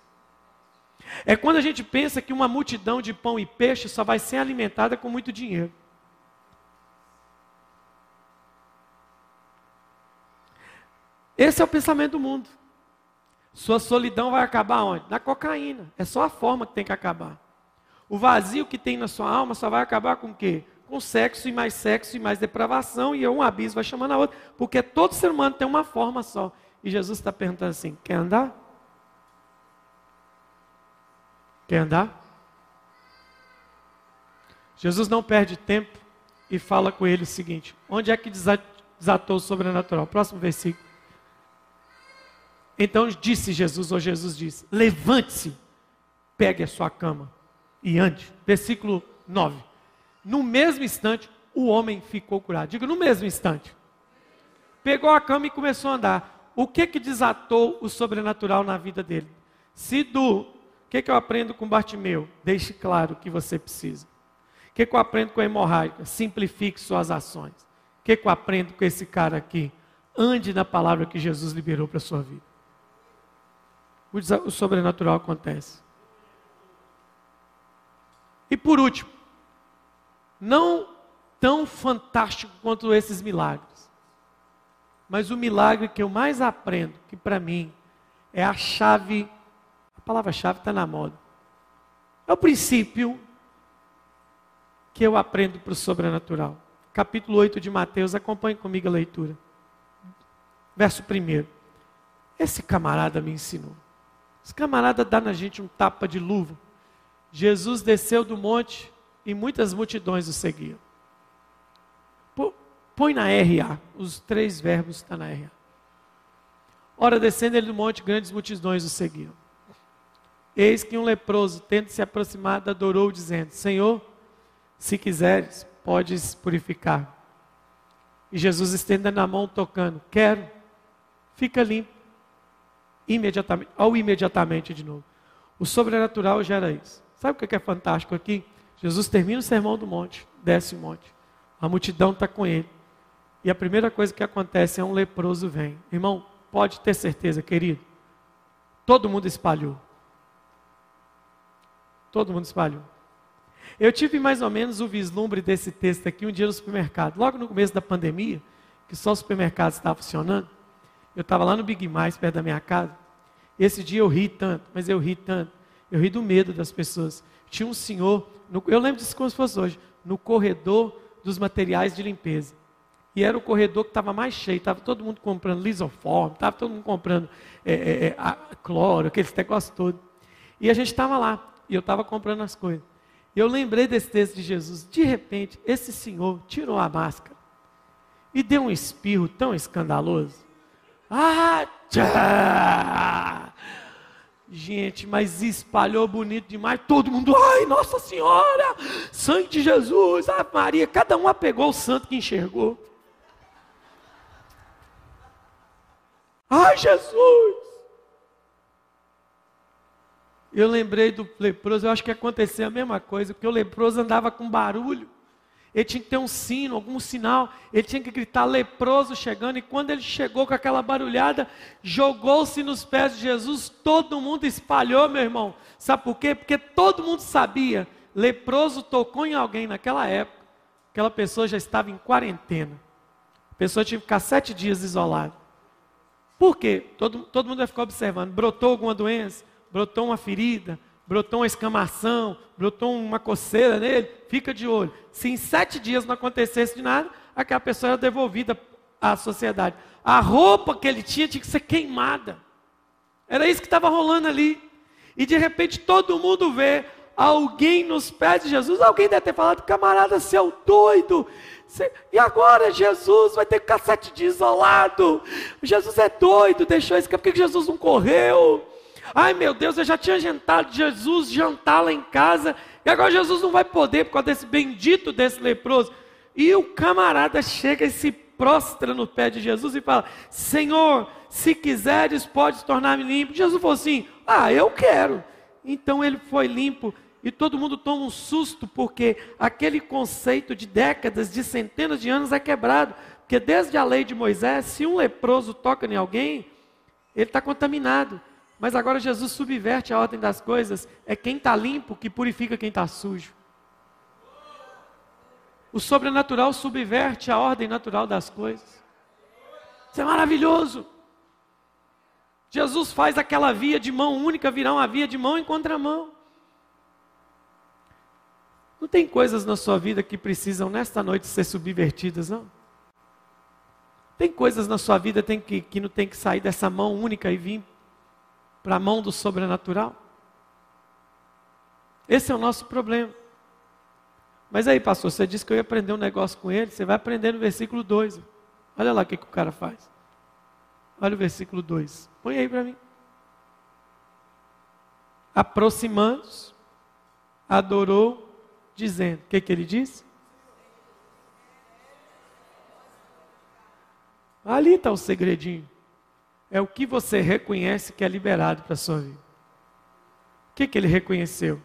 É quando a gente pensa que uma multidão de pão e peixe só vai ser alimentada com muito dinheiro. Esse é o pensamento do mundo. Sua solidão vai acabar onde? Na cocaína. É só a forma que tem que acabar. O vazio que tem na sua alma só vai acabar com o quê? com sexo e mais sexo e mais depravação, e um abismo vai chamando a outra, porque todo ser humano tem uma forma só. E Jesus está perguntando assim: quer andar? Quer andar? Jesus não perde tempo e fala com ele o seguinte: onde é que desatou o sobrenatural? Próximo versículo. Então disse Jesus, ou Jesus disse: Levante-se, pegue a sua cama e ande. Versículo 9. No mesmo instante, o homem ficou curado. Diga, no mesmo instante. Pegou a cama e começou a andar. O que que desatou o sobrenatural na vida dele? Se do que, que eu aprendo com Bartimeu? Deixe claro o que você precisa. O que, que eu aprendo com a hemorrágica? Simplifique suas ações. O que, que eu aprendo com esse cara aqui? Ande na palavra que Jesus liberou para a sua vida. O sobrenatural acontece. E por último, não tão fantástico quanto esses milagres, mas o milagre que eu mais aprendo, que para mim é a chave, palavra-chave está na moda, é o princípio que eu aprendo para o sobrenatural. Capítulo 8 de Mateus, acompanhe comigo a leitura. Verso 1. Esse camarada me ensinou. Esse camarada dá na gente um tapa de luva. Jesus desceu do monte e muitas multidões o seguiam. Põe na RA, os três verbos estão na RA. Ora, descendo ele do monte, grandes multidões o seguiam. Eis que um leproso, tendo se aproximado, adorou, dizendo: Senhor, se quiseres, podes purificar. E Jesus estendendo a mão, tocando: Quero, fica limpo. Imediatamente, ao imediatamente de novo. O sobrenatural gera isso. Sabe o que é fantástico aqui? Jesus termina o sermão do monte, desce o monte. A multidão está com ele. E a primeira coisa que acontece é um leproso vem. Irmão, pode ter certeza, querido. Todo mundo espalhou. Todo mundo espalhou. Eu tive mais ou menos o vislumbre desse texto aqui um dia no supermercado. Logo no começo da pandemia, que só o supermercado estava funcionando. Eu estava lá no Big Mais, perto da minha casa. Esse dia eu ri tanto, mas eu ri tanto. Eu ri do medo das pessoas. Tinha um senhor, no, eu lembro disso como se fosse hoje, no corredor dos materiais de limpeza. E era o corredor que estava mais cheio, estava todo mundo comprando lisoforme, estava todo mundo comprando é, é, é a, cloro, aqueles negócios todos. E a gente estava lá, e eu estava comprando as coisas. E eu lembrei desse texto de Jesus. De repente, esse senhor tirou a máscara e deu um espirro tão escandaloso. Ah, tchá! Gente, mas espalhou bonito demais. Todo mundo, ai, Nossa Senhora, sangue de Jesus, Ave Maria. Cada um apegou o santo que enxergou. Ai, Jesus! Eu lembrei do leproso, eu acho que aconteceu a mesma coisa, porque o leproso andava com barulho. Ele tinha que ter um sino, algum sinal. Ele tinha que gritar leproso chegando. E quando ele chegou com aquela barulhada, jogou-se nos pés de Jesus. Todo mundo espalhou, meu irmão. Sabe por quê? Porque todo mundo sabia. Leproso tocou em alguém naquela época. Aquela pessoa já estava em quarentena. A pessoa tinha que ficar sete dias isolada. Por quê? Todo, todo mundo vai ficar observando. Brotou alguma doença? Brotou uma ferida? brotou uma escamação, brotou uma coceira nele, fica de olho. Se em sete dias não acontecesse de nada, aquela pessoa era devolvida à sociedade. A roupa que ele tinha tinha que ser queimada. Era isso que estava rolando ali. E de repente todo mundo vê alguém nos pés de Jesus. Alguém deve ter falado, camarada, seu doido. E agora Jesus vai ter que ficar sete dias isolado. Jesus é doido, deixou isso. Por que Jesus não correu? Ai meu Deus, eu já tinha jantado Jesus jantar lá em casa, e agora Jesus não vai poder por causa desse bendito desse leproso. E o camarada chega e se prostra no pé de Jesus e fala: Senhor, se quiseres, pode tornar-me limpo. Jesus falou assim: Ah, eu quero. Então ele foi limpo e todo mundo toma um susto, porque aquele conceito de décadas, de centenas de anos é quebrado. Porque desde a lei de Moisés, se um leproso toca em alguém, ele está contaminado. Mas agora Jesus subverte a ordem das coisas. É quem está limpo que purifica quem está sujo. O sobrenatural subverte a ordem natural das coisas. Isso é maravilhoso. Jesus faz aquela via de mão única virar uma via de mão em contramão. Não tem coisas na sua vida que precisam nesta noite ser subvertidas, não? Tem coisas na sua vida tem que, que não tem que sair dessa mão única e vir para a mão do sobrenatural? Esse é o nosso problema. Mas aí, pastor, você disse que eu ia aprender um negócio com ele, você vai aprender no versículo 2. Olha lá o que, que o cara faz. Olha o versículo 2. Põe aí para mim. Aproximando-se, adorou, dizendo: O que, que ele disse? Ali está o segredinho. É o que você reconhece que é liberado para a sua vida. O que, que ele reconheceu?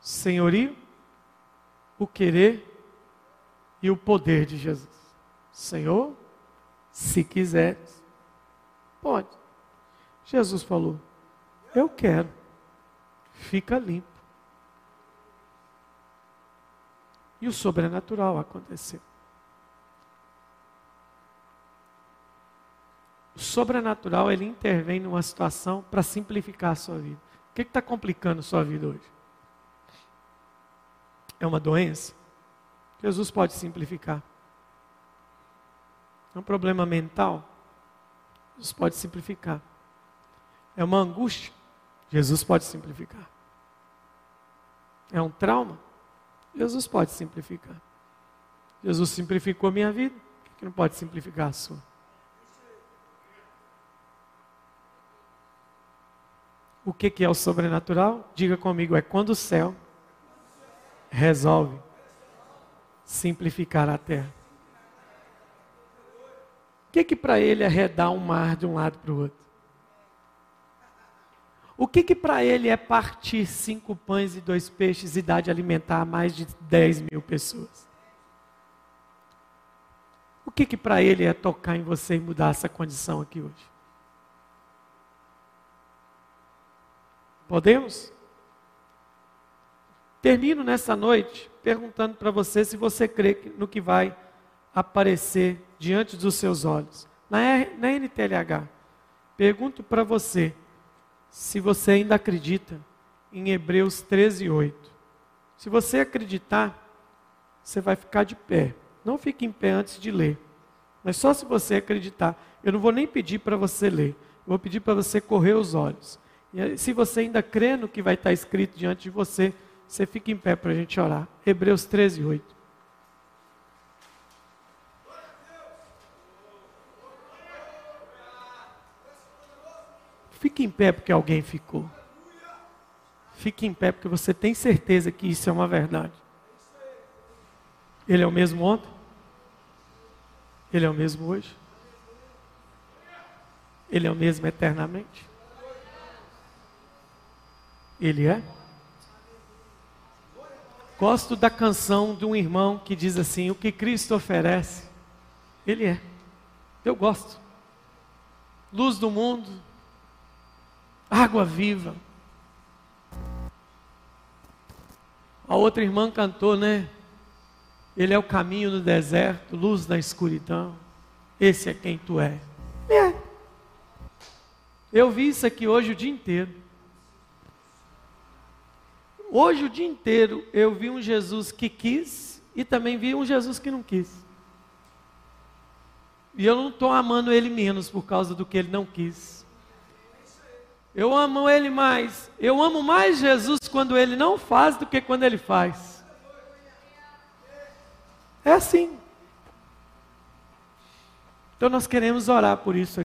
Senhorio, o querer e o poder de Jesus. Senhor, se quiseres, pode. Jesus falou: Eu quero, fica limpo. E o sobrenatural aconteceu. O sobrenatural ele intervém numa situação para simplificar a sua vida. O que está complicando a sua vida hoje? É uma doença? Jesus pode simplificar. É um problema mental? Jesus pode simplificar. É uma angústia? Jesus pode simplificar. É um trauma? Jesus pode simplificar. Jesus simplificou a minha vida, que não pode simplificar a sua? O que, que é o sobrenatural? Diga comigo, é quando o céu resolve simplificar a terra. O que que para ele é redar um mar de um lado para o outro? O que que para ele é partir cinco pães e dois peixes e dar de alimentar a mais de 10 mil pessoas? O que que para ele é tocar em você e mudar essa condição aqui hoje? Podemos? Termino nessa noite perguntando para você se você crê no que vai aparecer diante dos seus olhos. Na, na NTLH, pergunto para você se você ainda acredita em Hebreus 13, 8. Se você acreditar, você vai ficar de pé. Não fique em pé antes de ler. Mas só se você acreditar. Eu não vou nem pedir para você ler. Eu vou pedir para você correr os olhos. E se você ainda crê no que vai estar escrito diante de você, você fica em pé para a gente orar. Hebreus 13, 8. Fique em pé porque alguém ficou. Fique em pé porque você tem certeza que isso é uma verdade. Ele é o mesmo ontem? Ele é o mesmo hoje? Ele é o mesmo eternamente? Ele é? Gosto da canção de um irmão que diz assim: O que Cristo oferece, Ele é. Eu gosto. Luz do mundo, água viva. A outra irmã cantou, né? Ele é o caminho no deserto, luz na escuridão. Esse é quem tu és. É. Eu vi isso aqui hoje o dia inteiro. Hoje o dia inteiro eu vi um Jesus que quis e também vi um Jesus que não quis. E eu não estou amando ele menos por causa do que ele não quis. Eu amo ele mais. Eu amo mais Jesus quando ele não faz do que quando ele faz. É assim. Então nós queremos orar por isso.